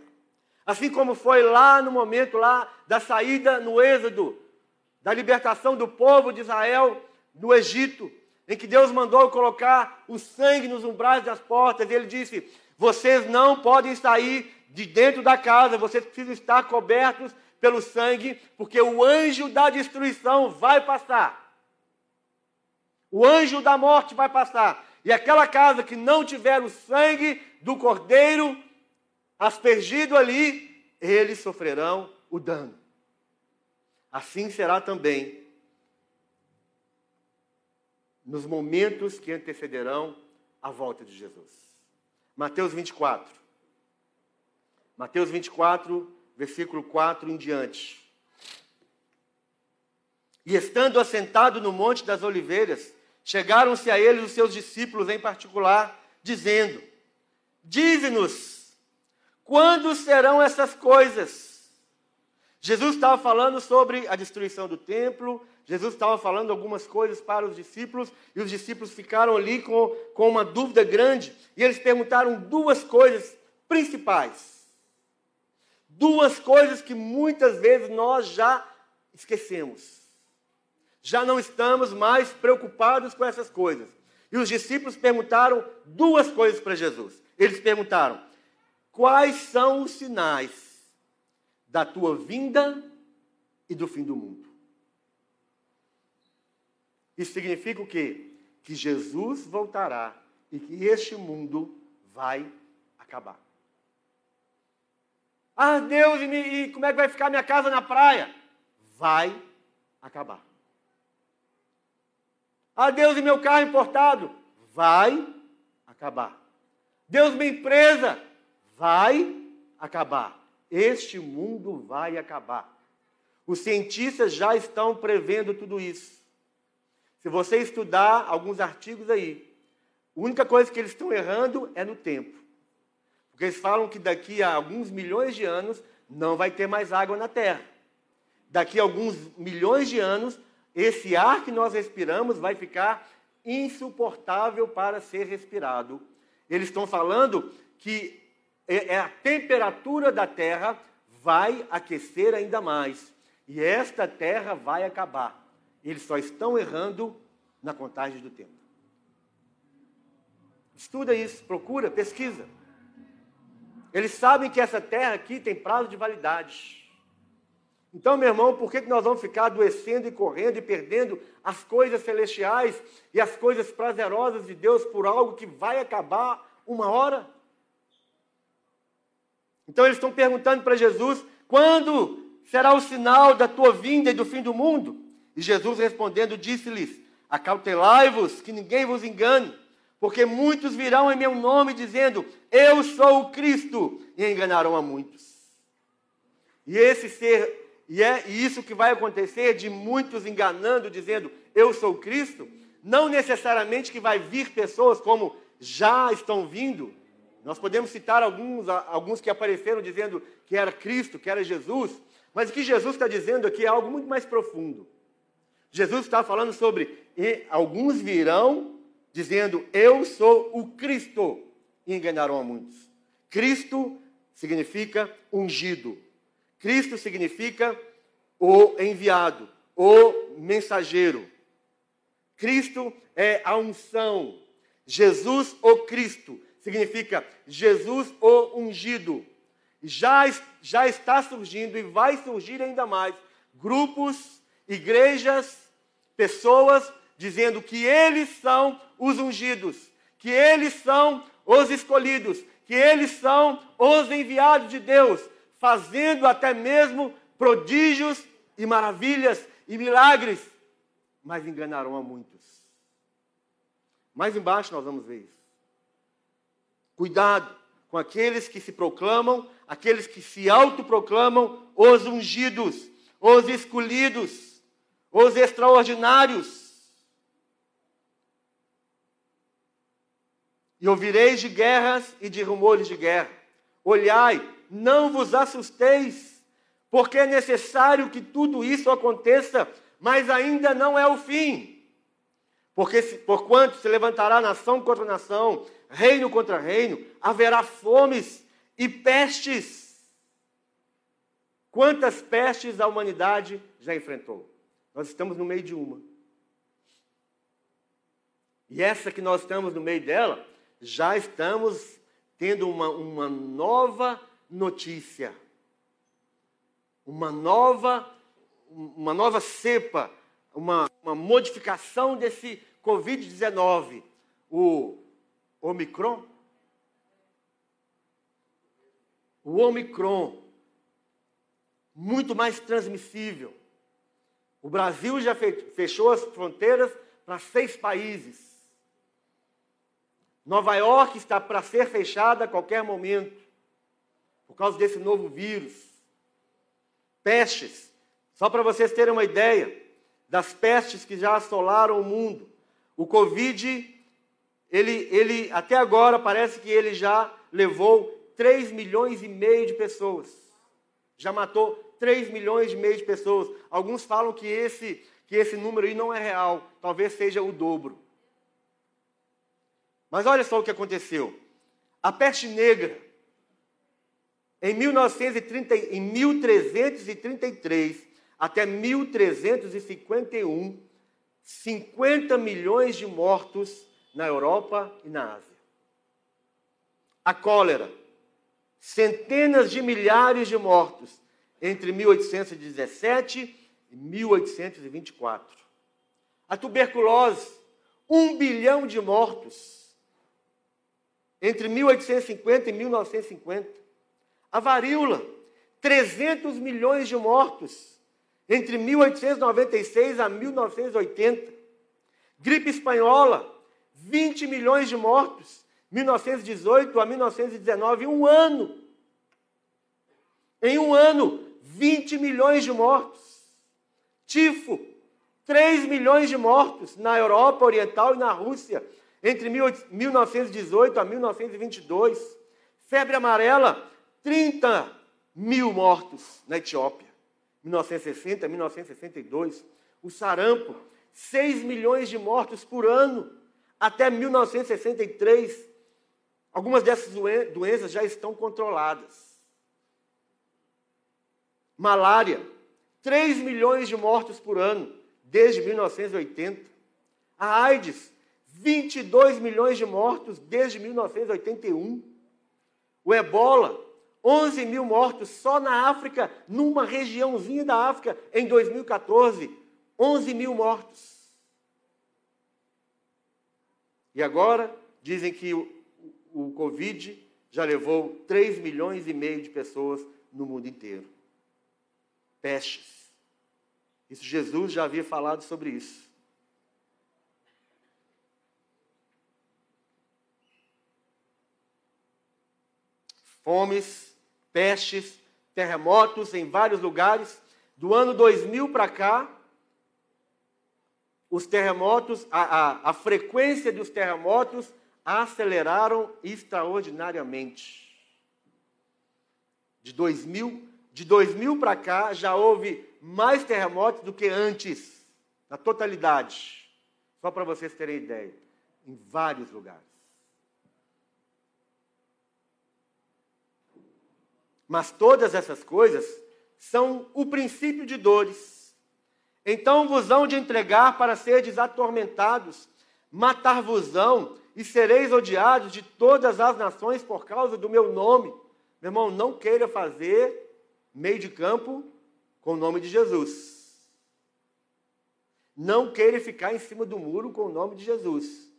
Assim como foi lá no momento lá da saída no Êxodo, da libertação do povo de Israel do Egito, em que Deus mandou colocar o sangue nos umbrais das portas, e ele disse: Vocês não podem sair de dentro da casa, vocês precisam estar cobertos pelo sangue, porque o anjo da destruição vai passar. O anjo da morte vai passar. E aquela casa que não tiver o sangue do cordeiro aspergido ali, eles sofrerão o dano. Assim será também nos momentos que antecederão a volta de Jesus. Mateus 24. Mateus 24, versículo 4 em diante. E estando assentado no Monte das Oliveiras, chegaram-se a ele os seus discípulos em particular, dizendo: Dize-nos, quando serão essas coisas? Jesus estava falando sobre a destruição do templo, Jesus estava falando algumas coisas para os discípulos, e os discípulos ficaram ali com, com uma dúvida grande, e eles perguntaram duas coisas principais. Duas coisas que muitas vezes nós já esquecemos. Já não estamos mais preocupados com essas coisas. E os discípulos perguntaram duas coisas para Jesus. Eles perguntaram: quais são os sinais da tua vinda e do fim do mundo? Isso significa o quê? Que Jesus voltará e que este mundo vai acabar. Ah, Deus, e, como é que vai ficar minha casa na praia? Vai acabar. Ah, Deus, e meu carro importado? Vai acabar. Deus, minha empresa? Vai acabar. Este mundo vai acabar. Os cientistas já estão prevendo tudo isso. Se você estudar alguns artigos aí, a única coisa que eles estão errando é no tempo. Porque eles falam que daqui a alguns milhões de anos não vai ter mais água na Terra. Daqui a alguns milhões de anos, esse ar que nós respiramos vai ficar insuportável para ser respirado. Eles estão falando que é, é a temperatura da Terra vai aquecer ainda mais. E esta Terra vai acabar. Eles só estão errando na contagem do tempo. Estuda isso, procura, pesquisa. Eles sabem que essa terra aqui tem prazo de validade. Então, meu irmão, por que nós vamos ficar adoecendo e correndo e perdendo as coisas celestiais e as coisas prazerosas de Deus por algo que vai acabar uma hora? Então, eles estão perguntando para Jesus: quando será o sinal da tua vinda e do fim do mundo? E Jesus respondendo, disse-lhes: Acautelai-vos, que ninguém vos engane porque muitos virão em meu nome dizendo: Eu sou o Cristo, e enganarão a muitos. E esse ser, e é isso que vai acontecer de muitos enganando, dizendo: Eu sou Cristo, não necessariamente que vai vir pessoas como já estão vindo. Nós podemos citar alguns, alguns que apareceram dizendo que era Cristo, que era Jesus, mas o que Jesus está dizendo aqui é algo muito mais profundo. Jesus está falando sobre alguns virão dizendo: Eu sou o Cristo, e enganaram a muitos. Cristo significa ungido. Cristo significa o enviado, o mensageiro. Cristo é a unção. Jesus, o Cristo, significa Jesus, o ungido. Já, já está surgindo e vai surgir ainda mais grupos igrejas, pessoas dizendo que eles são os ungidos, que eles são os escolhidos, que eles são os enviados de Deus, fazendo até mesmo prodígios e maravilhas e milagres, mas enganaram a muitos. Mais embaixo nós vamos ver isso. Cuidado com aqueles que se proclamam, aqueles que se autoproclamam os ungidos, os escolhidos, os extraordinários. E ouvireis de guerras e de rumores de guerra. Olhai, não vos assusteis, porque é necessário que tudo isso aconteça, mas ainda não é o fim. Porque se, porquanto se levantará nação contra nação, reino contra reino, haverá fomes e pestes. Quantas pestes a humanidade já enfrentou? Nós estamos no meio de uma. E essa que nós estamos no meio dela, já estamos tendo uma, uma nova notícia. Uma nova, uma nova cepa, uma, uma modificação desse Covid-19, o Omicron. O Omicron, muito mais transmissível. O Brasil já fechou as fronteiras para seis países. Nova York está para ser fechada a qualquer momento, por causa desse novo vírus. Pestes. Só para vocês terem uma ideia das pestes que já assolaram o mundo. O Covid, ele, ele até agora parece que ele já levou 3 milhões e meio de pessoas. Já matou 3 milhões e meio de pessoas. Alguns falam que esse, que esse número aí não é real, talvez seja o dobro. Mas olha só o que aconteceu. A peste negra, em, 1930, em 1333 até 1351, 50 milhões de mortos na Europa e na Ásia. A cólera, centenas de milhares de mortos entre 1817 e 1824. A tuberculose, um bilhão de mortos entre 1850 e 1950. A varíola, 300 milhões de mortos entre 1896 a 1980. Gripe espanhola, 20 milhões de mortos, 1918 a 1919, um ano. Em um ano, 20 milhões de mortos. Tifo, 3 milhões de mortos na Europa Oriental e na Rússia, entre 1918 a 1922. Febre amarela, 30 mil mortos na Etiópia. 1960, 1962. O sarampo, 6 milhões de mortos por ano até 1963. Algumas dessas doenças já estão controladas. Malária, 3 milhões de mortos por ano desde 1980. A AIDS, 22 milhões de mortos desde 1981. O ebola, 11 mil mortos só na África, numa regiãozinha da África, em 2014. 11 mil mortos. E agora dizem que o, o Covid já levou 3 milhões e meio de pessoas no mundo inteiro. Pestes. Isso Jesus já havia falado sobre isso. Fomes, pestes, terremotos em vários lugares. Do ano 2000 para cá, os terremotos, a, a, a frequência dos terremotos aceleraram extraordinariamente. De 2000, de 2000 para cá já houve mais terremotos do que antes, na totalidade. Só para vocês terem ideia, em vários lugares. Mas todas essas coisas são o princípio de dores. Então vos hão de entregar para serdes atormentados, matar-vos-ão e sereis odiados de todas as nações por causa do meu nome. Meu irmão, não queira fazer meio de campo com o nome de Jesus. Não queira ficar em cima do muro com o nome de Jesus.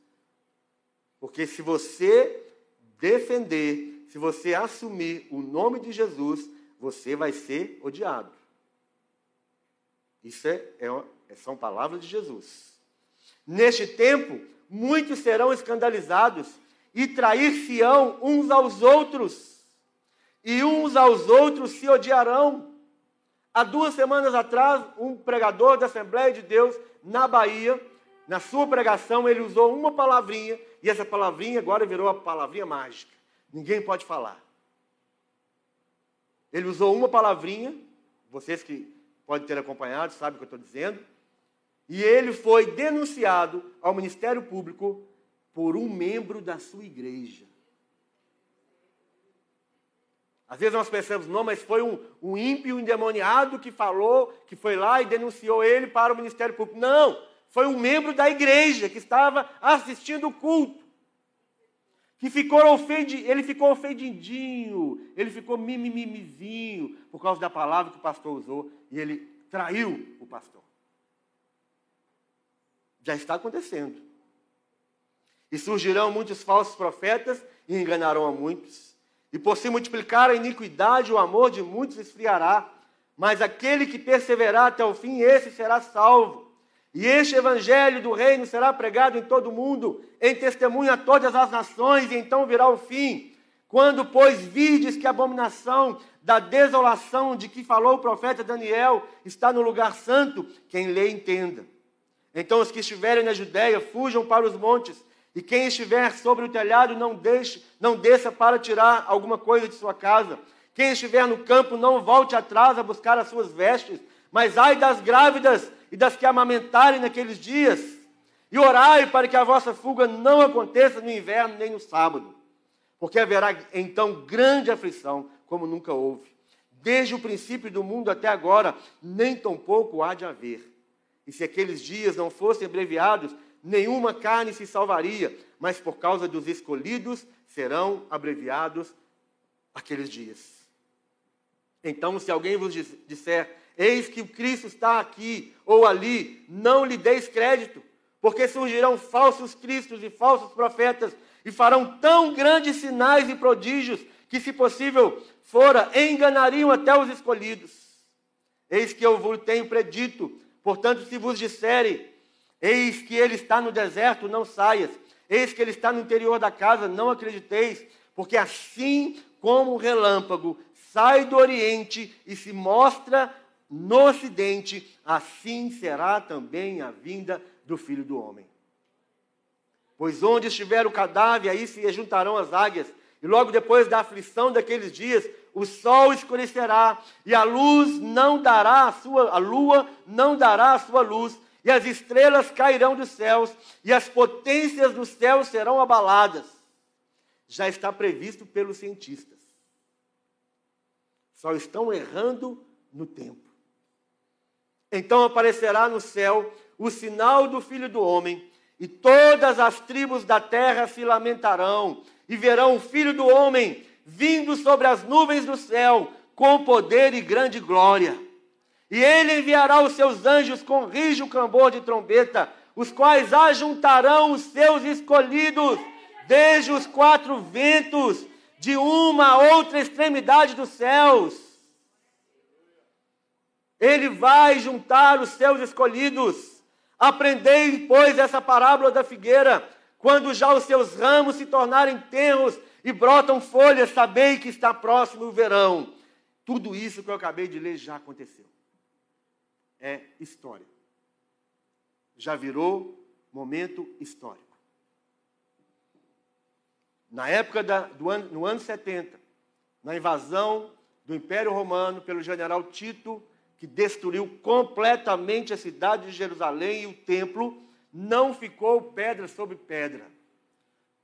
Porque se você defender, se você assumir o nome de Jesus, você vai ser odiado. Isso é, é, são palavras de Jesus. Neste tempo, muitos serão escandalizados e trair-se-ão uns aos outros, e uns aos outros se odiarão. Há duas semanas atrás, um pregador da Assembleia de Deus na Bahia, na sua pregação, ele usou uma palavrinha, e essa palavrinha agora virou a palavrinha mágica. Ninguém pode falar. Ele usou uma palavrinha, vocês que podem ter acompanhado sabem o que eu estou dizendo, e ele foi denunciado ao Ministério Público por um membro da sua igreja. Às vezes nós pensamos, não, mas foi um, um ímpio endemoniado que falou, que foi lá e denunciou ele para o Ministério Público. Não, foi um membro da igreja que estava assistindo o culto. Que ficou ofendido, ele ficou ofendidinho, ele ficou mimimizinho por causa da palavra que o pastor usou e ele traiu o pastor. Já está acontecendo. E surgirão muitos falsos profetas e enganarão a muitos. E por se multiplicar a iniquidade, o amor de muitos esfriará. Mas aquele que perseverar até o fim, esse será salvo. E este evangelho do reino será pregado em todo o mundo, em testemunho a todas as nações, e então virá o fim. Quando, pois, vides que a abominação da desolação de que falou o profeta Daniel está no lugar santo, quem lê entenda. Então os que estiverem na Judéia fujam para os montes, e quem estiver sobre o telhado não deixe, não desça para tirar alguma coisa de sua casa. Quem estiver no campo não volte atrás a buscar as suas vestes, mas ai das grávidas e das que amamentarem naqueles dias. E orai para que a vossa fuga não aconteça no inverno nem no sábado, porque haverá então grande aflição, como nunca houve. Desde o princípio do mundo até agora, nem tampouco há de haver. E se aqueles dias não fossem abreviados, nenhuma carne se salvaria, mas por causa dos escolhidos serão abreviados aqueles dias. Então, se alguém vos disser, eis que o Cristo está aqui ou ali, não lhe deis crédito, porque surgirão falsos cristos e falsos profetas e farão tão grandes sinais e prodígios que, se possível fora, enganariam até os escolhidos. Eis que eu vos tenho predito, portanto, se vos disserem, Eis que ele está no deserto, não saias. Eis que ele está no interior da casa, não acrediteis, porque assim como o relâmpago sai do oriente e se mostra no ocidente, assim será também a vinda do filho do homem. Pois onde estiver o cadáver, aí se juntarão as águias, e logo depois da aflição daqueles dias, o sol escurecerá, e a luz não dará a sua, a lua não dará a sua luz, e as estrelas cairão dos céus, e as potências dos céus serão abaladas. Já está previsto pelos cientistas. Só estão errando no tempo. Então aparecerá no céu o sinal do Filho do Homem, e todas as tribos da terra se lamentarão, e verão o Filho do Homem vindo sobre as nuvens do céu, com poder e grande glória. E ele enviará os seus anjos com rijo cambor de trombeta, os quais ajuntarão os seus escolhidos desde os quatro ventos, de uma a outra extremidade dos céus. Ele vai juntar os seus escolhidos. Aprendei, pois, essa parábola da figueira. Quando já os seus ramos se tornarem tenros e brotam folhas, sabei que está próximo o verão. Tudo isso que eu acabei de ler já aconteceu é história. Já virou momento histórico. Na época da, do ano, no ano 70, na invasão do Império Romano pelo general Tito, que destruiu completamente a cidade de Jerusalém e o templo, não ficou pedra sobre pedra.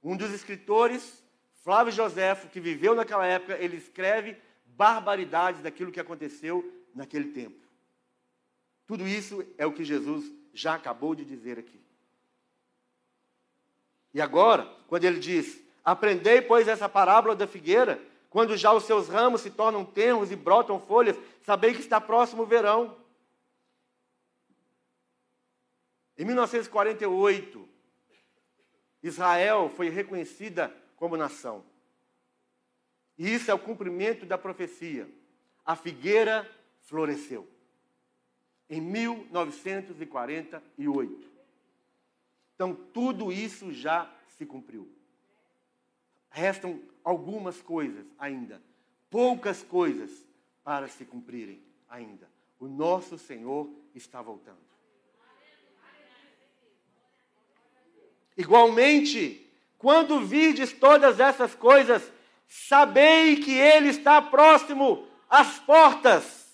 Um dos escritores, Flávio Joséfo, que viveu naquela época, ele escreve barbaridades daquilo que aconteceu naquele tempo. Tudo isso é o que Jesus já acabou de dizer aqui. E agora, quando ele diz: Aprendei, pois, essa parábola da figueira, quando já os seus ramos se tornam tenros e brotam folhas, sabei que está próximo o verão. Em 1948, Israel foi reconhecida como nação. E isso é o cumprimento da profecia. A figueira floresceu. Em 1948. Então, tudo isso já se cumpriu. Restam algumas coisas ainda, poucas coisas para se cumprirem ainda. O nosso Senhor está voltando. Igualmente, quando vides todas essas coisas, sabei que Ele está próximo às portas.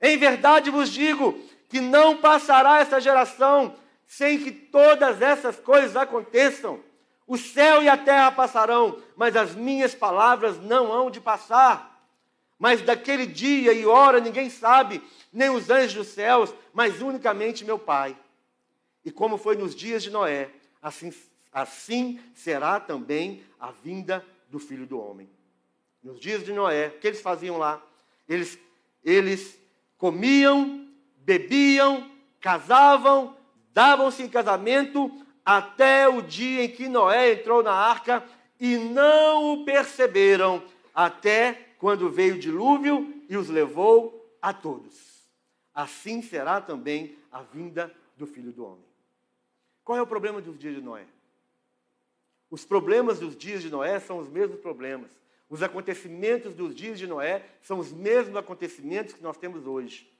Em verdade vos digo que não passará essa geração sem que todas essas coisas aconteçam. O céu e a terra passarão, mas as minhas palavras não hão de passar. Mas daquele dia e hora ninguém sabe, nem os anjos dos céus, mas unicamente meu Pai. E como foi nos dias de Noé, assim, assim será também a vinda do Filho do Homem. Nos dias de Noé, o que eles faziam lá? Eles, eles comiam, bebiam, casavam, davam-se em casamento até o dia em que Noé entrou na arca e não o perceberam, até quando veio o dilúvio e os levou a todos. Assim será também a vinda do Filho do Homem. Qual é o problema dos dias de Noé? Os problemas dos dias de Noé são os mesmos problemas. Os acontecimentos dos dias de Noé são os mesmos acontecimentos que nós temos hoje.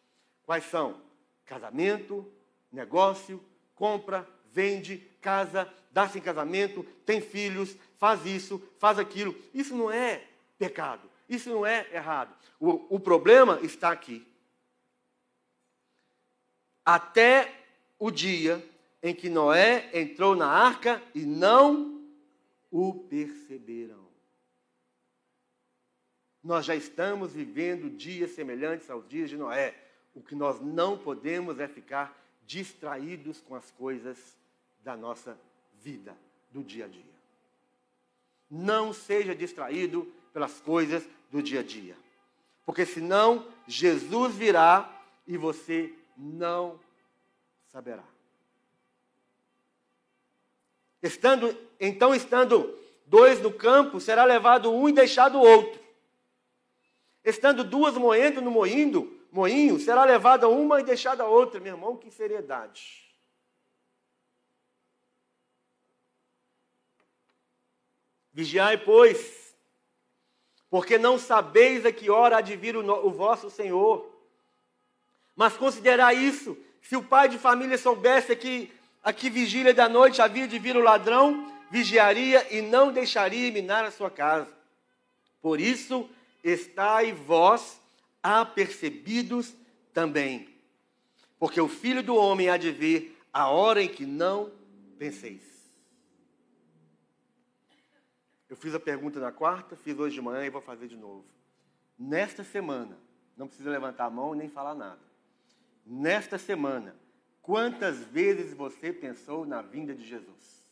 Quais são? Casamento, negócio, compra, vende, casa, dá-se em casamento, tem filhos, faz isso, faz aquilo. Isso não é pecado, isso não é errado. O, o problema está aqui. Até o dia em que Noé entrou na arca e não o perceberam. Nós já estamos vivendo dias semelhantes aos dias de Noé. O que nós não podemos é ficar distraídos com as coisas da nossa vida, do dia a dia. Não seja distraído pelas coisas do dia a dia. Porque senão Jesus virá e você não saberá. Estando, então, estando dois no campo, será levado um e deixado o outro. Estando duas moendo no moinho, moinho, será levada uma e deixada a outra. Meu irmão, que seriedade. Vigiai, pois, porque não sabeis a que hora há de vir o, o vosso Senhor. Mas considerai isso: se o pai de família soubesse que a que vigília da noite havia de vir o ladrão, vigiaria e não deixaria minar a sua casa. Por isso, estai vós apercebidos também. Porque o filho do homem há de vir a hora em que não penseis. Eu fiz a pergunta na quarta, fiz hoje de manhã e vou fazer de novo. Nesta semana, não precisa levantar a mão nem falar nada. Nesta semana, quantas vezes você pensou na vinda de Jesus?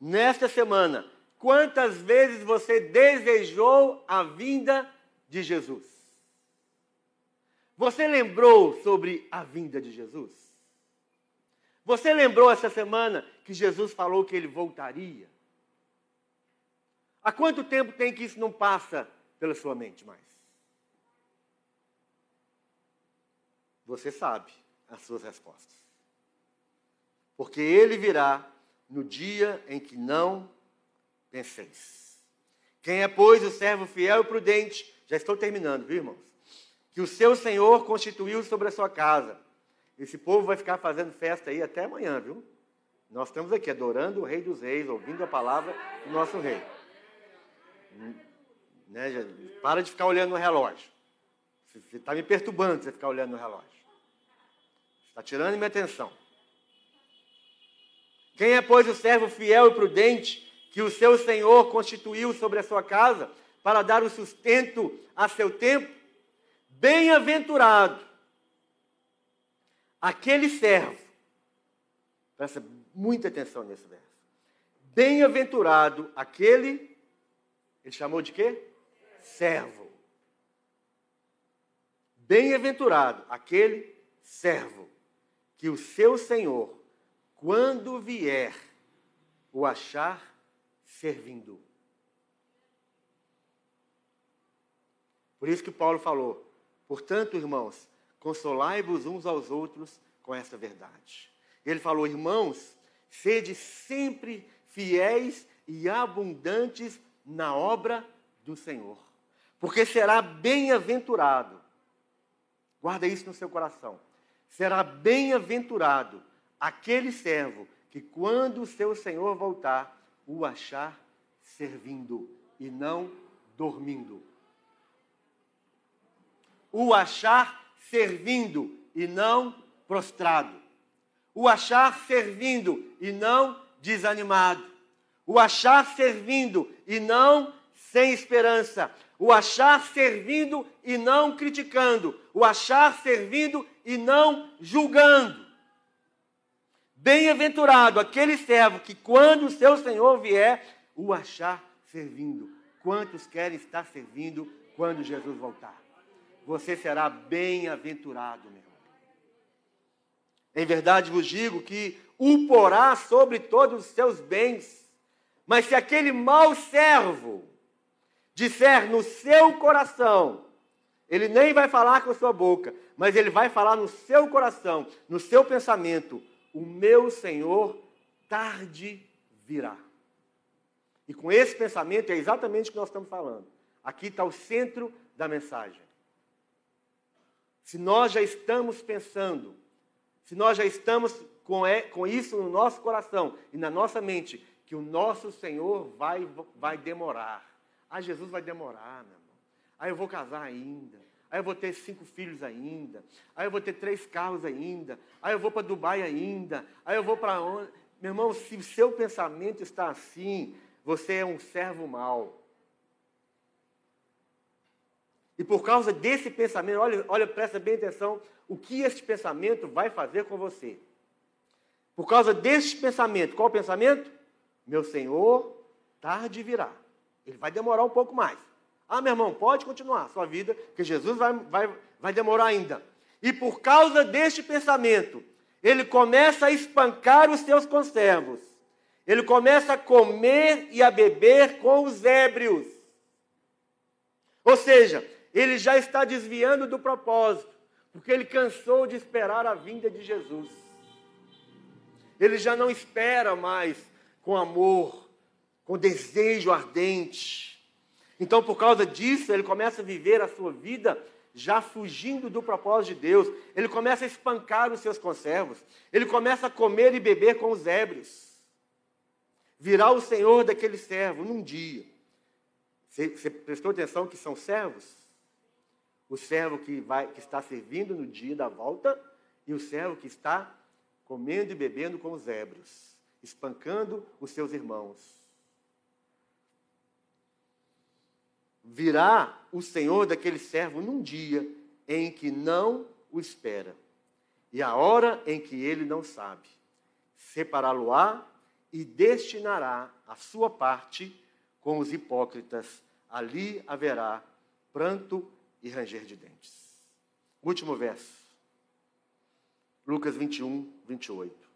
Nesta semana, Quantas vezes você desejou a vinda de Jesus? Você lembrou sobre a vinda de Jesus? Você lembrou essa semana que Jesus falou que ele voltaria? Há quanto tempo tem que isso não passa pela sua mente mais? Você sabe as suas respostas. Porque ele virá no dia em que não penseis. Quem é, pois, o servo fiel e prudente? Já estou terminando, viu, irmãos? Que o seu Senhor constituiu sobre a sua casa. Esse povo vai ficar fazendo festa aí até amanhã, viu? Nós estamos aqui adorando o Rei dos Reis, ouvindo a palavra do nosso Rei. Né, para de ficar olhando no relógio. Você está me perturbando você ficar olhando no relógio. Está tirando minha atenção. Quem é, pois, o servo fiel e prudente que o seu Senhor constituiu sobre a sua casa para dar o sustento a seu tempo, bem-aventurado aquele servo. Muita atenção nesse verso. Bem-aventurado aquele, ele chamou de quê? Servo. Bem-aventurado aquele servo que o seu senhor, quando vier, o achar servindo. Por isso que Paulo falou: portanto, irmãos, consolai-vos uns aos outros com essa verdade. Ele falou: irmãos, sede sempre fiéis e abundantes na obra do Senhor, porque será bem-aventurado. Guarda isso no seu coração. Será bem-aventurado aquele servo que, quando o seu Senhor voltar, o achar servindo e não dormindo. O achar servindo e não prostrado. O achar servindo e não desanimado. O achar servindo e não sem esperança. O achar servindo e não criticando. O achar servindo e não julgando. Bem-aventurado aquele servo que, quando o seu Senhor vier, o achar servindo. Quantos querem estar servindo quando Jesus voltar? Você será bem-aventurado, meu. Em verdade vos digo que o porá sobre todos os seus bens. Mas se aquele mau servo disser no seu coração, ele nem vai falar com a sua boca, mas ele vai falar no seu coração, no seu pensamento: o meu Senhor tarde virá. E com esse pensamento é exatamente o que nós estamos falando. Aqui está o centro da mensagem. Se nós já estamos pensando, se nós já estamos com, é, com isso no nosso coração e na nossa mente, que o nosso Senhor vai, vai demorar. Ah, Jesus vai demorar, meu irmão. Ah, eu vou casar ainda. Aí eu vou ter cinco filhos ainda. Aí eu vou ter três carros ainda. Aí eu vou para Dubai ainda. Aí eu vou para onde? Meu irmão, se o seu pensamento está assim, você é um servo mau. E por causa desse pensamento, olha, olha, presta bem atenção, o que este pensamento vai fazer com você. Por causa deste pensamento, qual o pensamento? Meu Senhor tarde virá. Ele vai demorar um pouco mais. Ah, meu irmão, pode continuar sua vida, que Jesus vai, vai, vai demorar ainda. E por causa deste pensamento, ele começa a espancar os seus conservos. Ele começa a comer e a beber com os ébrios. Ou seja, ele já está desviando do propósito, porque ele cansou de esperar a vinda de Jesus. Ele já não espera mais com amor, com desejo ardente. Então, por causa disso, ele começa a viver a sua vida já fugindo do propósito de Deus. Ele começa a espancar os seus conservos. Ele começa a comer e beber com os ébrios. Virá o Senhor daquele servo num dia. Você, você prestou atenção que são servos? O servo que, vai, que está servindo no dia da volta e o servo que está comendo e bebendo com os ébrios, espancando os seus irmãos. virá o Senhor daquele servo num dia em que não o espera, e a hora em que ele não sabe. Separá-lo-á e destinará a sua parte com os hipócritas. Ali haverá pranto e ranger de dentes. Último verso. Lucas 21, 28.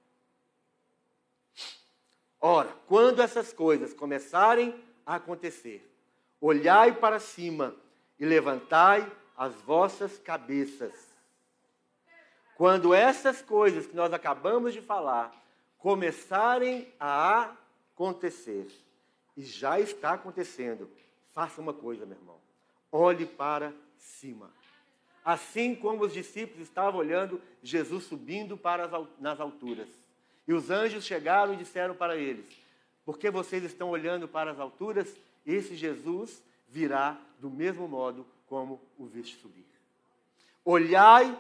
Ora, quando essas coisas começarem a acontecer, Olhai para cima e levantai as vossas cabeças. Quando essas coisas que nós acabamos de falar começarem a acontecer, e já está acontecendo, faça uma coisa, meu irmão. Olhe para cima. Assim como os discípulos estavam olhando Jesus subindo para as, nas alturas. E os anjos chegaram e disseram para eles: Por que vocês estão olhando para as alturas? esse Jesus virá do mesmo modo como o viste subir. Olhai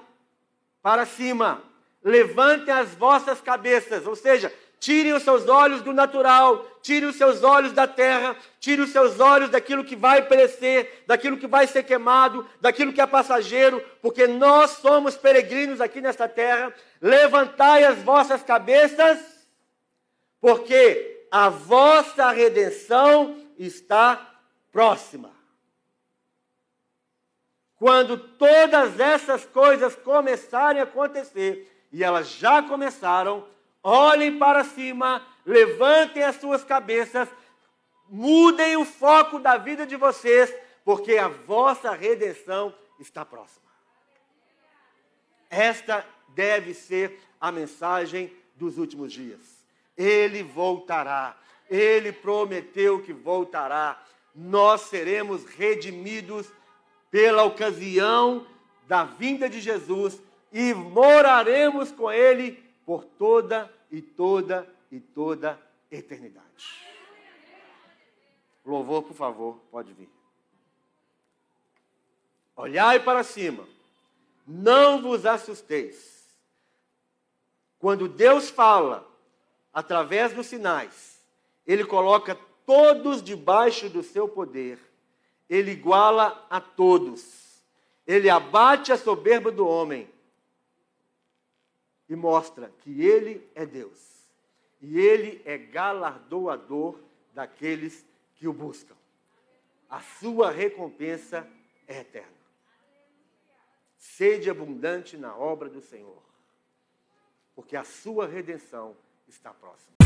para cima, levantem as vossas cabeças, ou seja, tirem os seus olhos do natural, tirem os seus olhos da terra, tirem os seus olhos daquilo que vai perecer, daquilo que vai ser queimado, daquilo que é passageiro, porque nós somos peregrinos aqui nesta terra. Levantai as vossas cabeças, porque a vossa redenção está próxima. Quando todas essas coisas começarem a acontecer, e elas já começaram, olhem para cima, levantem as suas cabeças, mudem o foco da vida de vocês, porque a vossa redenção está próxima. Esta deve ser a mensagem dos últimos dias. Ele voltará. Ele prometeu que voltará. Nós seremos redimidos pela ocasião da vinda de Jesus e moraremos com Ele por toda e toda e toda eternidade. Louvor, por favor, pode vir. Olhai para cima, não vos assusteis. Quando Deus fala através dos sinais, Ele coloca todos debaixo do seu poder ele iguala a todos. Ele abate a soberba do homem e mostra que ele é Deus. E ele é galardoador daqueles que o buscam. A sua recompensa é eterna. Sede abundante na obra do Senhor, porque a sua redenção está próxima.